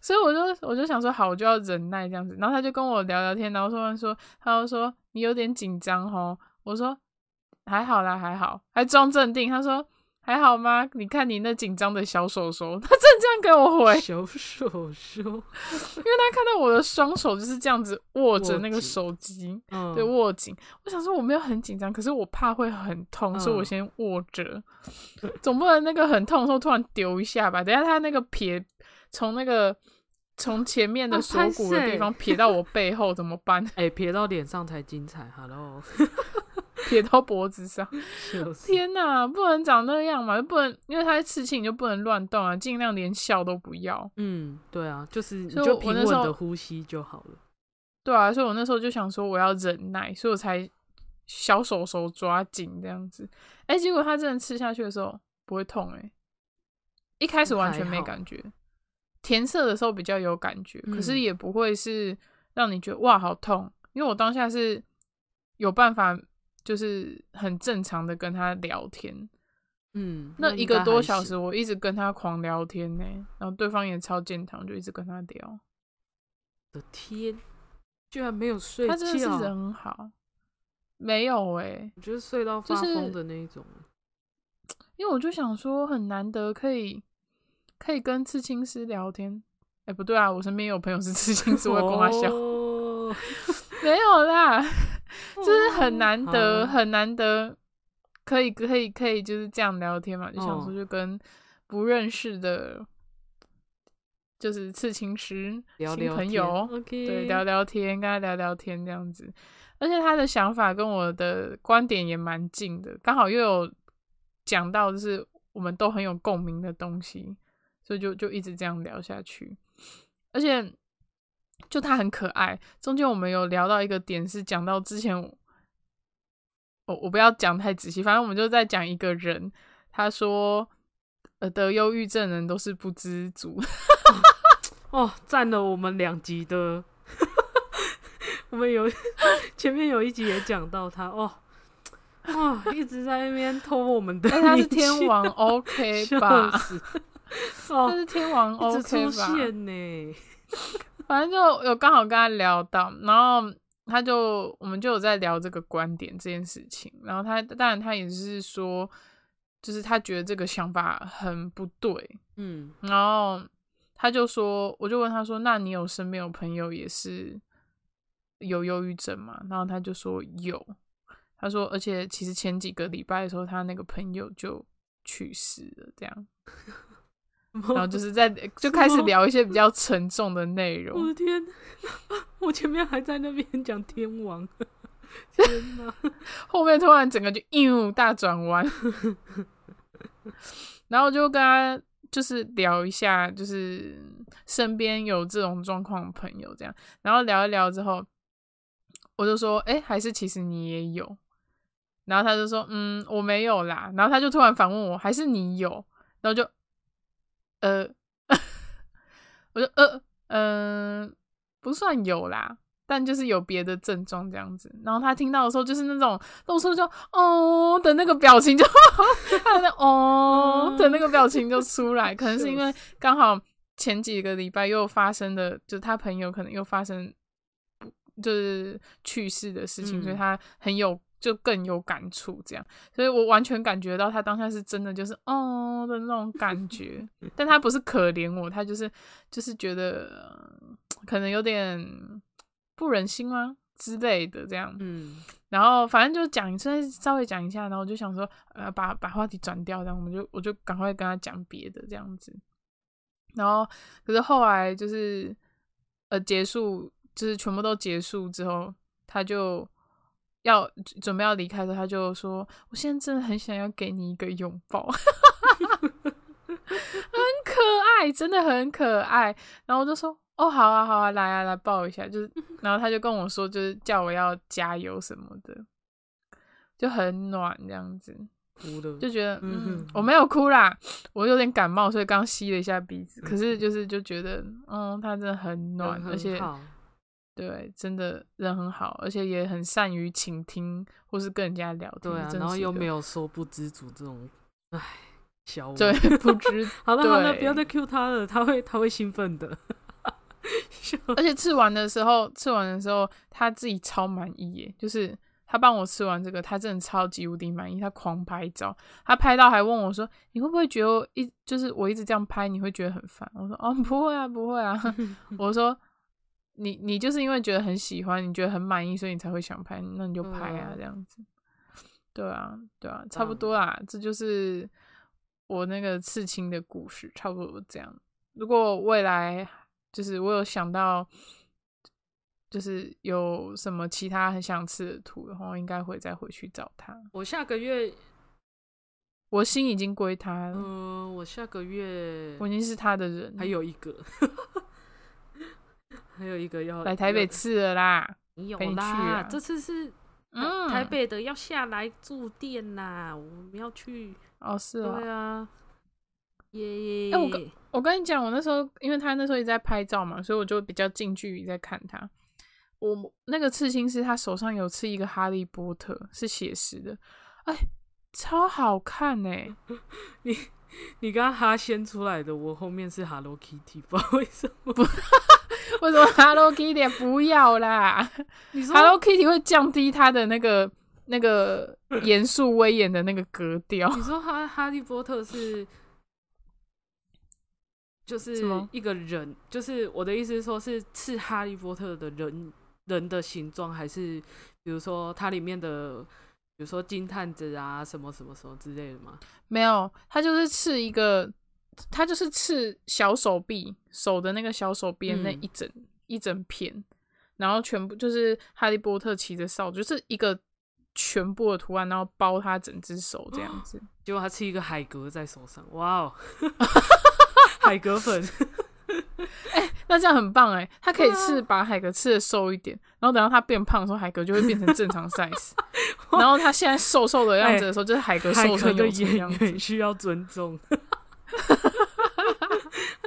所以我就我就想说好，我就要忍耐这样子。然后他就跟我聊聊天，然后说说，他就说你有点紧张哦。我说还好啦，还好，还装镇定。他说还好吗？你看你那紧张的小手手，他真这样给我回小手手，因为他看到我的双手就是这样子握着那个手机，对，握紧。我想说我没有很紧张，可是我怕会很痛，所以我先握着，总不能那个很痛的时候突然丢一下吧？等下他那个撇。从那个从前面的锁骨的地方撇到我背后怎么办？哎，撇到脸上才精彩。Hello，撇到脖子上。天哪，不能长那样嘛？就不能，因为它是刺青，你就不能乱动啊！尽量连笑都不要。嗯，对啊，就是你就平稳的呼吸就好了。对啊，所以我那时候就想说我要忍耐，所以我才小手手抓紧这样子。哎，结果他真的吃下去的时候不会痛哎，一开始完全没感觉。填色的时候比较有感觉，可是也不会是让你觉得哇好痛，因为我当下是有办法，就是很正常的跟他聊天，嗯，那一个多小时我一直跟他狂聊天呢，然后对方也超健谈，就一直跟他聊。的天，居然没有睡觉，他真的是人。好，没有哎，我觉得睡到发疯的那一种，因为我就想说很难得可以。可以跟刺青师聊天，哎，不对啊，我身边有朋友是刺青师，我会跟他笑。没有啦，就是很难得，很难得，可以，可以，可以，就是这样聊天嘛。就想说，就跟不认识的，就是刺青师新朋友，对，聊聊天，跟他聊聊天这样子。而且他的想法跟我的观点也蛮近的，刚好又有讲到，就是我们都很有共鸣的东西。所以就就一直这样聊下去，而且就他很可爱。中间我们有聊到一个点，是讲到之前，我我不要讲太仔细，反正我们就在讲一个人，他说，呃，得忧郁症人都是不知足。哦，占了我们两集的，我们有 前面有一集也讲到他哦，哇，一直在那边偷我们的但他是，天王，OK 吧？死他哦，是天王一直，OK 出？现呢，反正就有刚好跟他聊到，然后他就我们就有在聊这个观点这件事情，然后他当然他也是说，就是他觉得这个想法很不对，嗯然后他就说，我就问他说，那你有身边有朋友也是有忧郁症吗？然后他就说有，他说而且其实前几个礼拜的时候，他那个朋友就去世了，这样。然后就是在 就开始聊一些比较沉重的内容。我，的天，我前面还在那边讲天王，天哪，后面突然整个就又大转弯，然后就跟他就是聊一下，就是身边有这种状况的朋友这样，然后聊一聊之后，我就说，哎、还是其实你也有，然后他就说，嗯，我没有啦，然后他就突然反问我，还是你有，然后就，呃，我就呃嗯、不算有啦，但就是有别的症状这样子。然后他听到的时候，就是那种露出就哦的那个表情就，他的哦的那个表情就出来，可能是因为刚好前几个礼拜又发生的，就他朋友可能又发生不就是去世的事情，嗯所以他很有就更有感触这样。所以我完全感觉到他当下是真的就是哦的那种感觉，但他不是可怜我，他就是就是觉得、呃可能有点不忍心吗之类的这样。嗯然后反正就讲，稍稍微讲一下，然后我就想说，呃，把把话题转掉，然后我们就我就赶快跟他讲别的这样子。然后可是后来就是呃结束，就是全部都结束之后，他就要准备要离开的时候，他就说：“我现在真的很想要给你一个拥抱。”很可爱，真的很可爱。然后我就说：“哦，好啊，好啊，来啊，来抱一下。”就是，然后他就跟我说，就是叫我要加油什么的，就很暖这样子，哭的，就觉得嗯我没有哭啦，我有点感冒，所以刚吸了一下鼻子。可是就是就觉得，嗯，他真的很暖，很而且好对，真的人很好，而且也很善于倾听或是跟人家聊天。对啊，然后又没有说不知足这种，唉，小我对不知好了好了，不要再 Q 他了，他会他会兴奋的。笑而且吃完的时候，吃完的时候他自己超满意耶，就是他帮我吃完这个，他真的超级无敌满意，他狂拍照，他拍到还问我说：“你会不会觉得一就是我一直这样拍，你会觉得很烦？”我说：“哦，不会啊，不会啊。”我说：“你你就是因为觉得很喜欢，你觉得很满意，所以你才会想拍，那你就拍啊，嗯这样子。”对啊，对啊，差不多啦，这就是我那个刺青的故事，差不多这样。如果未来就是我有想到，就是有什么其他很想吃的图的话，应该会再回去找他。我下个月，我心已经归他了，嗯、我下个月我已经是他的人，还有一个，还有一个要来台北要吃了啦。没有啦，啊这次是嗯，台北的要下来住店啦，我们要去。哦是哦对，啊，耶、哎我跟我跟你讲，我那时候因为他那时候一直在拍照嘛，所以我就比较近距离在看他。我那个刺青师他手上有刺一个哈利波特，是写实的，哎，超好看哎、你 刚刚哈先出来的，我后面是 Hello Kitty，不知道为什么。为什么 Hello Kitty 不要啦你说？Hello Kitty 会降低他的那个那个严肃威严的那个格调。你说哈哈利波特是就是一个人，就是我的意思是说，是是哈利波特的人人的形状，还是比如说它里面的，比如说金探子啊，什么什么什么之类的吗？没有，他就是刺一个，他就是刺小手臂手的那个小手臂那嗯一整、一整片，然后全部就是哈利波特骑着扫帚，就是一个全部的图案，然后包他整只手这样子。结果他刺一个海格在手上，哇哦，海格粉，那这样很棒哎，他可以吃啊把海格吃的瘦一点，然后等到他变胖的时候，海格就会变成正常 size。然后他现在瘦瘦的样子的时候，就是海格海瘦身格的有成的样子。需要尊重。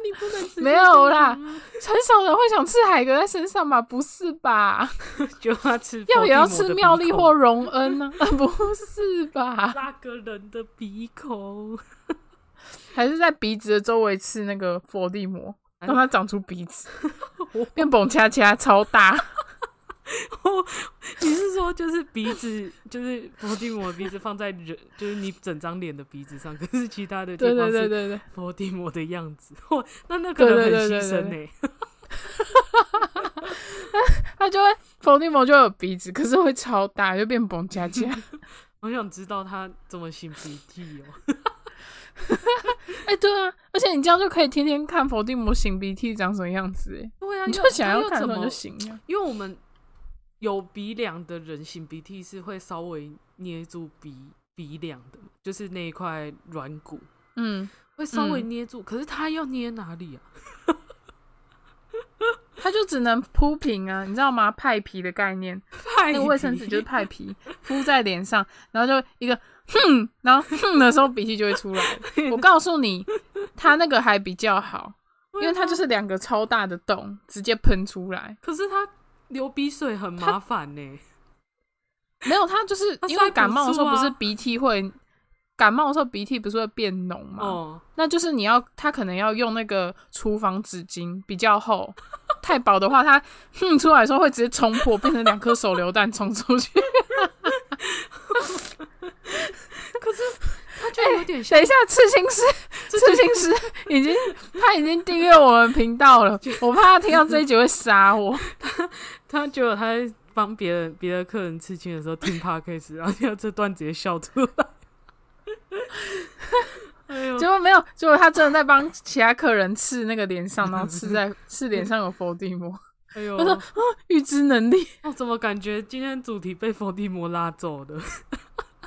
你不能直接没有啦很少人会想吃海格在身上吧？不是吧？就要吃，要也要吃妙丽或荣恩呢、啊？不是吧？那个人的鼻孔。还是在鼻子的周围吃那个伏地魔，哎让它长出鼻子，变蹦恰恰超大。你是说就是鼻子，就是伏地魔的鼻子放在人，就是你整张脸的鼻子上，可是其他的地对方是伏地魔的样子，哇，那那可能很牺牲呢、他就会伏地魔就有鼻子，可是会超大，就变蹦恰恰。我想知道他怎么擤鼻涕哦。哎、对啊，而且你这样就可以天天看否定模型鼻涕长什么样子、哎，对啊，你就又想要看的时候他又怎么就行了。因为我们有鼻梁的人擤鼻涕是会稍微捏住鼻鼻梁的，就是那一块软骨嗯，会稍微嗯捏住，可是他要捏哪里啊？它就只能铺平啊，你知道吗？派皮的概念，那个卫生纸就是派皮，敷在脸上，然后就一个哼，然后哼的时候鼻涕就会出来。我告诉你，他那个还比较好，因为他就是两个超大的洞，直接喷出来。可是他流鼻水很麻烦呢、没有，他就是因为感冒的时候不是鼻涕会，感冒的时候鼻涕不是会变浓吗？哦，那就是你要，他可能要用那个厨房纸巾比较厚，太薄的话，他哼出来的时候会直接冲破，变成两颗手榴弹冲出去。他就有点像等一下，刺青师，刺青师已经他已经订阅我们频道了，我怕他听到这一集会杀我。他他觉得他在帮别人别的客人刺青的时候听 podcast，然后听到这段直接笑出来。哎呦，结果没有，结果他真的在帮其他客人刺那个脸上，然后刺在刺脸上有伏地魔，哎呦，他说预知能力。我怎么感觉今天主题被伏地魔拉走了？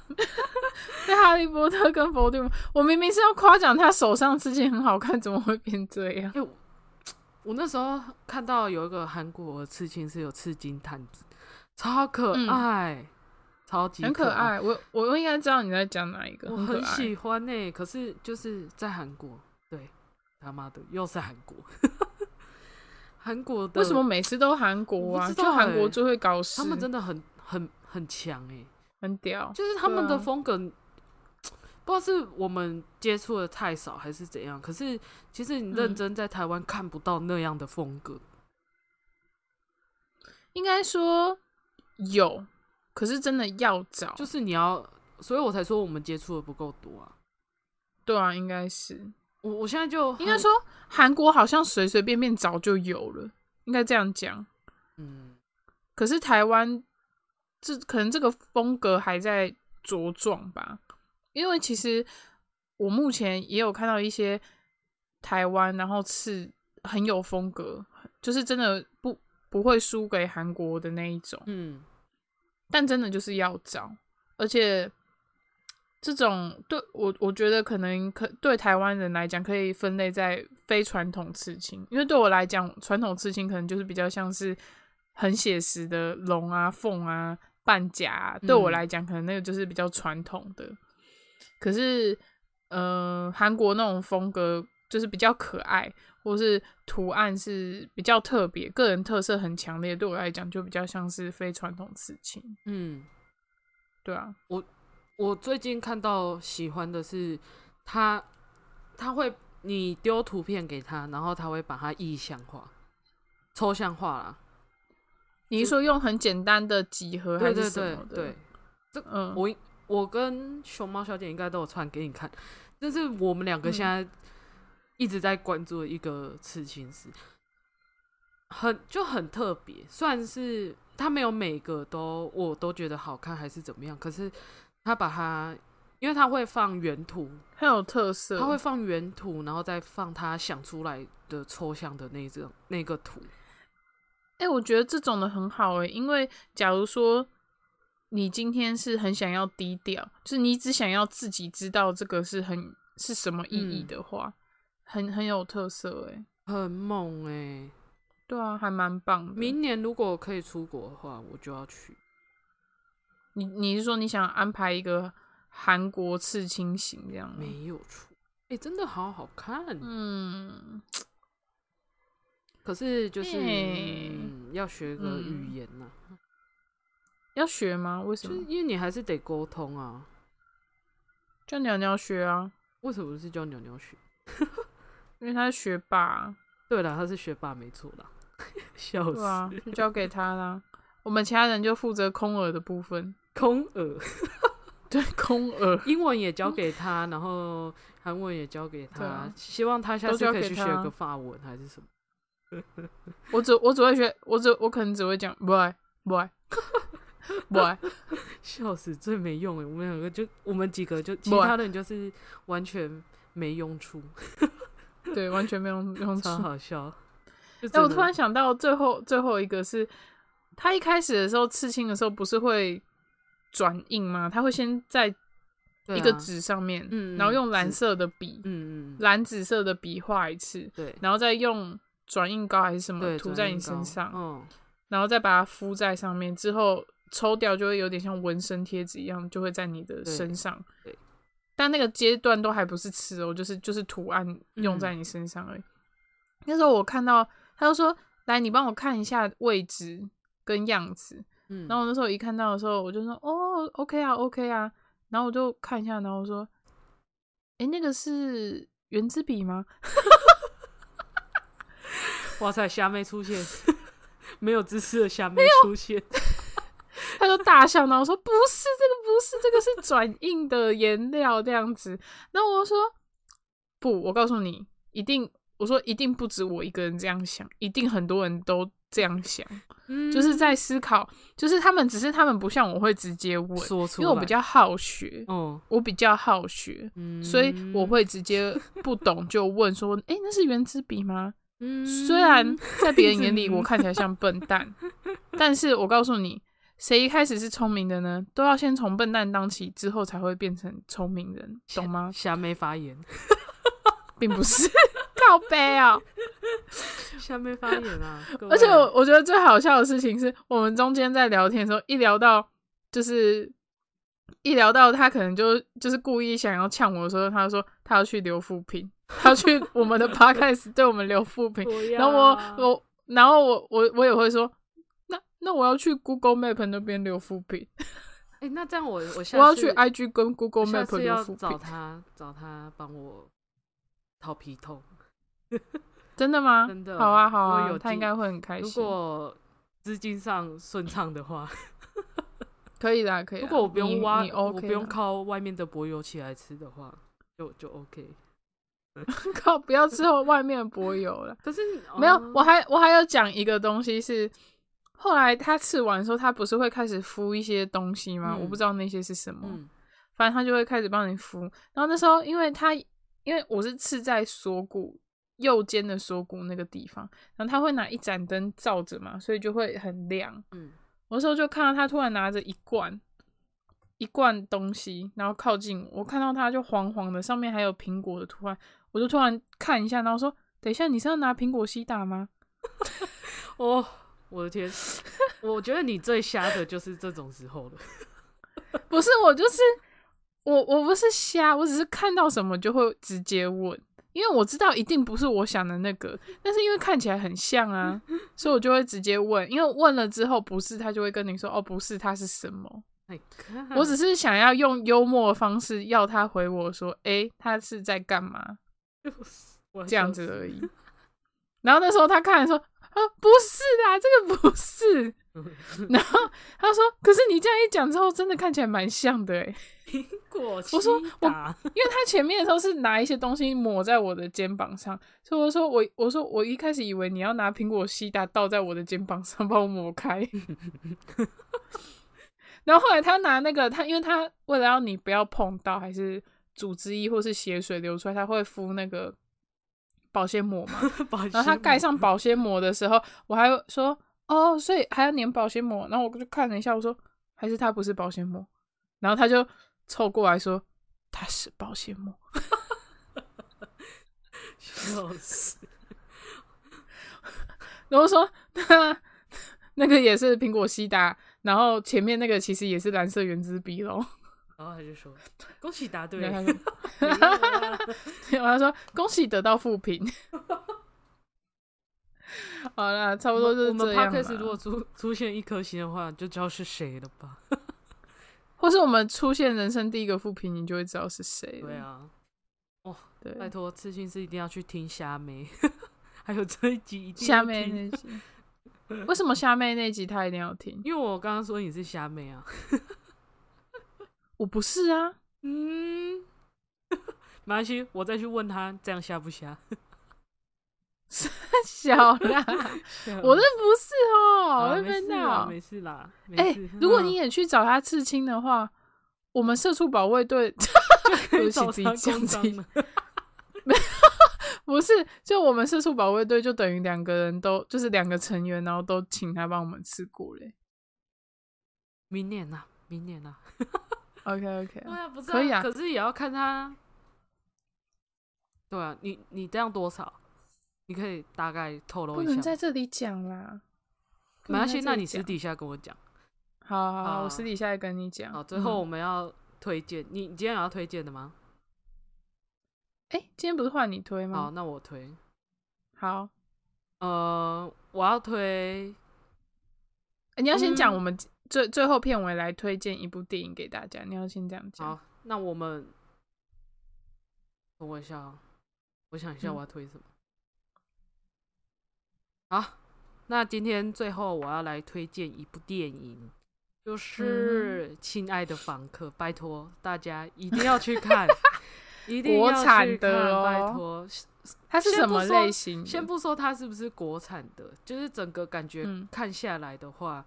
对哈利波特跟伏地魔，我明明是要夸奖他手上刺青很好看，怎么会变这样？哎、我我那时候看到有一个韩国的刺青是有刺金探子，超可嗯爱，超级很可。爱。我我应该知道你在讲哪一个，我很喜欢呢、可是就是在韩国，对，他妈的又是韩国，韩国的为什么每次都韩国啊？就韩国欸最会搞事，他们真的很很很强哎、很屌。就是他们的风格，不知道是我们接触的太少还是怎样。可是其实你认嗯真在台湾看不到那样的风格，应该说有，可是真的要找，就是你要，所以我才说我们接触的不够多啊。对啊，应该是我我现在就应该说韩国好像随随便便早就有了，应该这样讲。嗯，可是台湾这可能这个风格还在茁壮吧，因为其实我目前也有看到一些台湾，然后是很有风格，就是真的不不会输给韩国的那一种。嗯，但真的就是要找，而且这种对我我觉得可能可对台湾人来讲，可以分类在非传统刺青，因为对我来讲，传统刺青可能就是比较像是很写实的龙啊、凤啊、半甲啊、对我嗯来讲，可能那个就是比较传统的。可是，呃，韩国那种风格就是比较可爱，或是图案是比较特别，个人特色很强烈，对我来讲就比较像是非传统刺青。嗯，对啊，我我最近看到喜欢的是他，他会你丢图片给他，然后他会把它意象化、抽象化啦。你是说用很简单的几何还是什么对的？对，嗯，我我跟熊猫小姐应该都有传给你看，这是我们两个现在一直在关注的一个刺青师，很就很特别。虽然是他没有每个都我都觉得好看还是怎么样，可是他把它，因为他会放原图，很有特色。他会放原图，然后再放他想出来的抽象的那种那个图。哎、我觉得这种的很好哎、因为假如说你今天是很想要低调，就是你只想要自己知道这个是很是什么意义嗯的话，很很有特色哎、很猛哎、对啊，还蛮棒的。明年如果可以出国的话，我就要去。你你是说你想安排一个韩国刺青型这样吗？没有出，哎、真的好好看。嗯，可是就是、欸嗯、要学个语嗯言呐、要学吗？为什么？就是因为你还是得沟通啊。叫鸟鸟学啊，为什么是叫鸟鸟学？因为他是学霸啊、对了，他是学霸没错啦，笑死。啊，就交给他啦。我们其他人就负责空耳的部分，空耳，对，空耳。英文也交给他，然后韩文也交给他，希望他下次可以去学个法文还是什么。我只我只会学，我只我可能只会讲 boy boy boy，笑死，最没用诶！我们两个就我们几个就其不他人就是完全没用处，对，完全没用 用超处。好笑。就哎、我突然想到最后最后一个是，他一开始的时候刺青的时候不是会转印吗？他会先在一个纸上面，嗯然后用蓝色的笔，嗯嗯蓝紫色的笔画一次，对然后再用转印膏还是什么对，涂在你身上，嗯，然后再把它敷在上面，之后抽掉就会有点像纹身贴纸一样，就会在你的身上。对但那个阶段都还不是吃哦，就是就是图案用嗯在你身上而已。那时候我看到，他就说：“来，你帮我看一下位置跟样子。”嗯，然后我那时候一看到的时候，我就说：“哦，OK 啊，OK 啊。”然后我就看一下，然后我说：“诶，那个是圆珠笔吗？” 哇塞，虾妹出现，没有知识的虾妹出现，他就大笑，然后我说不是这个不是这个是转印的颜料这样子。然后我说不，我告诉你，一定我说一定不止我一个人这样想，一定很多人都这样想，嗯就是在思考，就是他们只是他们不像我会直接问，因为我比较好学，嗯，我比较好学。嗯，所以我会直接不懂就问说：“诶，那是圆珠笔吗？”嗯，虽然在别人眼里 我看起来像笨蛋，但是我告诉你，谁一开始是聪明的呢？都要先从笨蛋当起，之后才会变成聪明人，懂吗？虾妹发言，并不是靠背啊、虾妹发言啊，而且我我觉得最好笑的事情是我们中间在聊天的时候，一聊到就是一聊到他可能就就是故意想要呛我的时候，他就说他要去留副评，他要去我们的 podcast 对我们留副评，然后我我然后我我我也会说，那那我要去 Google Map 那边留副评，哎，那这样我我下次我要去 IG 跟 Google Map 留副评，找他找他帮我掏皮痛。真的吗？真的好啊好啊他应该会很开心如。果资金上顺畅的话，可以啦，可以啦。如果我不用挖，你我不用靠外面的柏油起来吃的话，就就 OK。靠，不要吃外面的柏油了。可是没有哦，我还我还有讲一个东西是，后来他吃完的时候，他不是会开始敷一些东西吗？嗯我不知道那些是什么。嗯反正他就会开始帮你敷。然后那时候，因为他因为我是刺在锁骨右肩的锁骨那个地方，然后他会拿一盏灯照着嘛，所以就会很亮。嗯，我那时候就看到他突然拿着一罐一罐东西，然后靠近我，我看到他就黄黄的，上面还有苹果的图案，我就突然看一下，然后说：“等一下，你是要拿苹果西打吗 哦，我的天，我觉得你最瞎的就是这种时候了。？”不是，我就是我，我不是瞎，我只是看到什么就会直接问，因为我知道一定不是我想的那个，但是因为看起来很像啊，所以我就会直接问，因为问了之后不是，他就会跟你说：“哦，不是，它是什么？”我只是想要用幽默的方式要他回我说：“诶，他是在干嘛？” 我这样子而已。然后那时候他看的时候，啊，不是啦，这个不是。然后他说：“可是你这样一讲之后，真的看起来蛮像的 诶，果我说我因为他前面的时候是拿一些东西抹在我的肩膀上，所以我说我我说我一开始以为你要拿苹果西打倒在我的肩膀上 帮我抹开。然后后来他拿那个他，因为他为了要你不要碰到，还是组织液或是血水流出来，他会敷那个保鲜膜嘛。然然后他盖上保鲜膜的时候，我还说哦，所以还要粘保鲜膜。然后我就看了一下，我说还是它不是保鲜膜。然后他就凑过来说它是保鲜膜。笑死。然后说那那个也是苹果西打然后前面那个其实也是蓝色圆珠笔咯。然后他就说：“恭喜答对。”了，他说，有啊 然后他说恭喜得到负评。好了，差不多就是我们这样 podcast 如果。出出现一颗星的话，就知道是谁了吧？或是我们出现人生第一个负评，你就会知道是谁了。对啊，对，拜托，刺青是一定要去听虾妹，还有这一集一定虾妹那集，为什么虾妹那集他一定要听？因为我刚刚说你是虾妹啊，我不是啊，嗯，没关系，我再去问他这样瞎不瞎。小啦，我这不是哦，没事啦，闹。没事啦，没哎、事如果嗯你也去找他刺青的话，我们社畜保卫队可以对不起自己讲自己公章了不是，就我们社畜保卫队就等于两个人都就是两个成员，然后都请他帮我们刺过嘞。明年呐，明年呐，OK OK，对啊，不是可以啊可是也要看他。对啊，你你这样多少？你可以大概透露不能一下吗。在这里讲啦。不没关系，那你私底下跟我讲。好好我私底下跟你讲。好，最后我嗯们要推荐，你你今天有要推荐的吗？哎、今天不是换你推吗好，那我推。好，呃，我要推，诶你要先讲嗯我们最最后片尾来推荐一部电影给大家，你要先这样讲。好，那我们等我一下啊，我想一下嗯我要推什么。好，那今天最后我要来推荐一部电影，嗯就是《亲爱的房客》，拜托大家一定要去看，一定国要去产的看拜哦托。它是什么类型的？先不说它是不是国产的，就是整个感觉嗯看下来的话，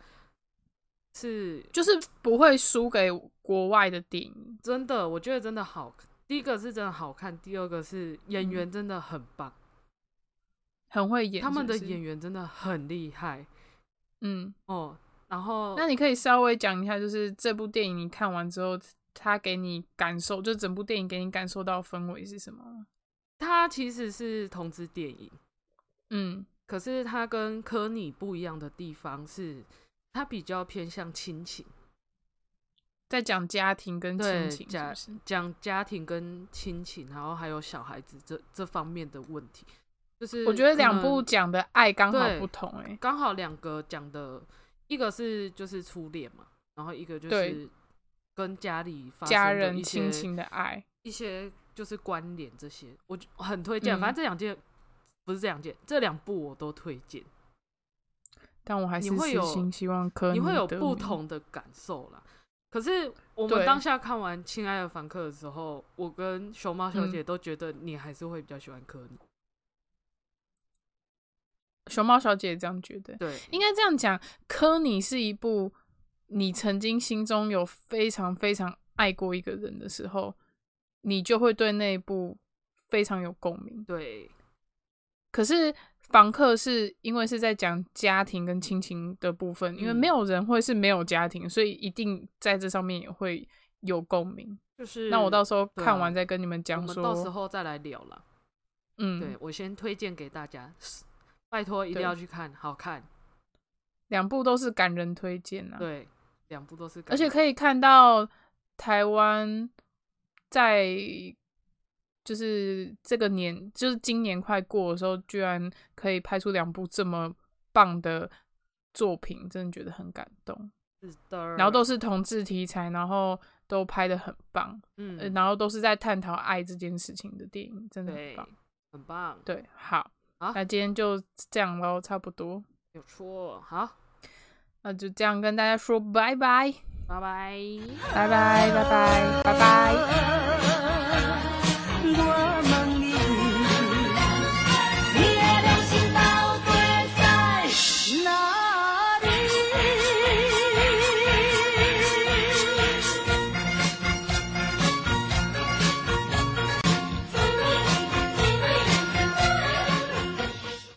是就是不会输给国外的电影。真的，我觉得真的好。第一个是真的好看，第二个是演嗯员真的很棒，很会演他们的演员真的很厉害嗯，哦。然后那你可以稍微讲一下，就是这部电影你看完之后，他给你感受，就整部电影给你感受到氛围是什么吗？它其实是同志电影，嗯可是它跟科尼不一样的地方是，它比较偏向亲情，在讲家庭跟亲情，家是是？讲家庭跟亲情，然后还有小孩子这这方面的问题。就是我觉得两部讲的爱刚好不同、欸，刚好两个讲的，一个是就是初恋嘛，然后一个就是跟家里发家人亲情的爱。一些就是关联这些，我就很推荐。嗯反正这两件不是这两件，这两部我都推荐，但我还是你会有心希望科你会有不同的感受啦。可是我们当下看完《亲爱的房客》的时候，我跟熊猫小嗯姐都觉得你还是会比较喜欢科尼。熊猫小姐也这样觉得。对，应该这样讲，科尼是一部你曾经心中有非常非常爱过一个人的时候，你就会对那一部非常有共鸣。对，可是房客是因为是在讲家庭跟亲情的部分，因为嗯没有人会是没有家庭，所以一定在这上面也会有共鸣。就是那我到时候看完再跟你们我讲说，们到时候再来聊啦。嗯，对我先推荐给大家，拜托一定要去看，好看。两部都是感人推荐啊。对，两部都是感人，而且可以看到台湾在就是这个年，就是今年快过的时候，居然可以拍出两部这么棒的作品，真的觉得很感动。是的，然后都是同志题材，然后都拍的很棒，呃嗯，然后都是在探讨爱这件事情的电影，真的很棒。，很棒，对，好，好那今天就这样喽，差不多，有错，好，那就这样跟大家说拜拜，拜拜。拜拜，拜拜，拜拜。dois mains.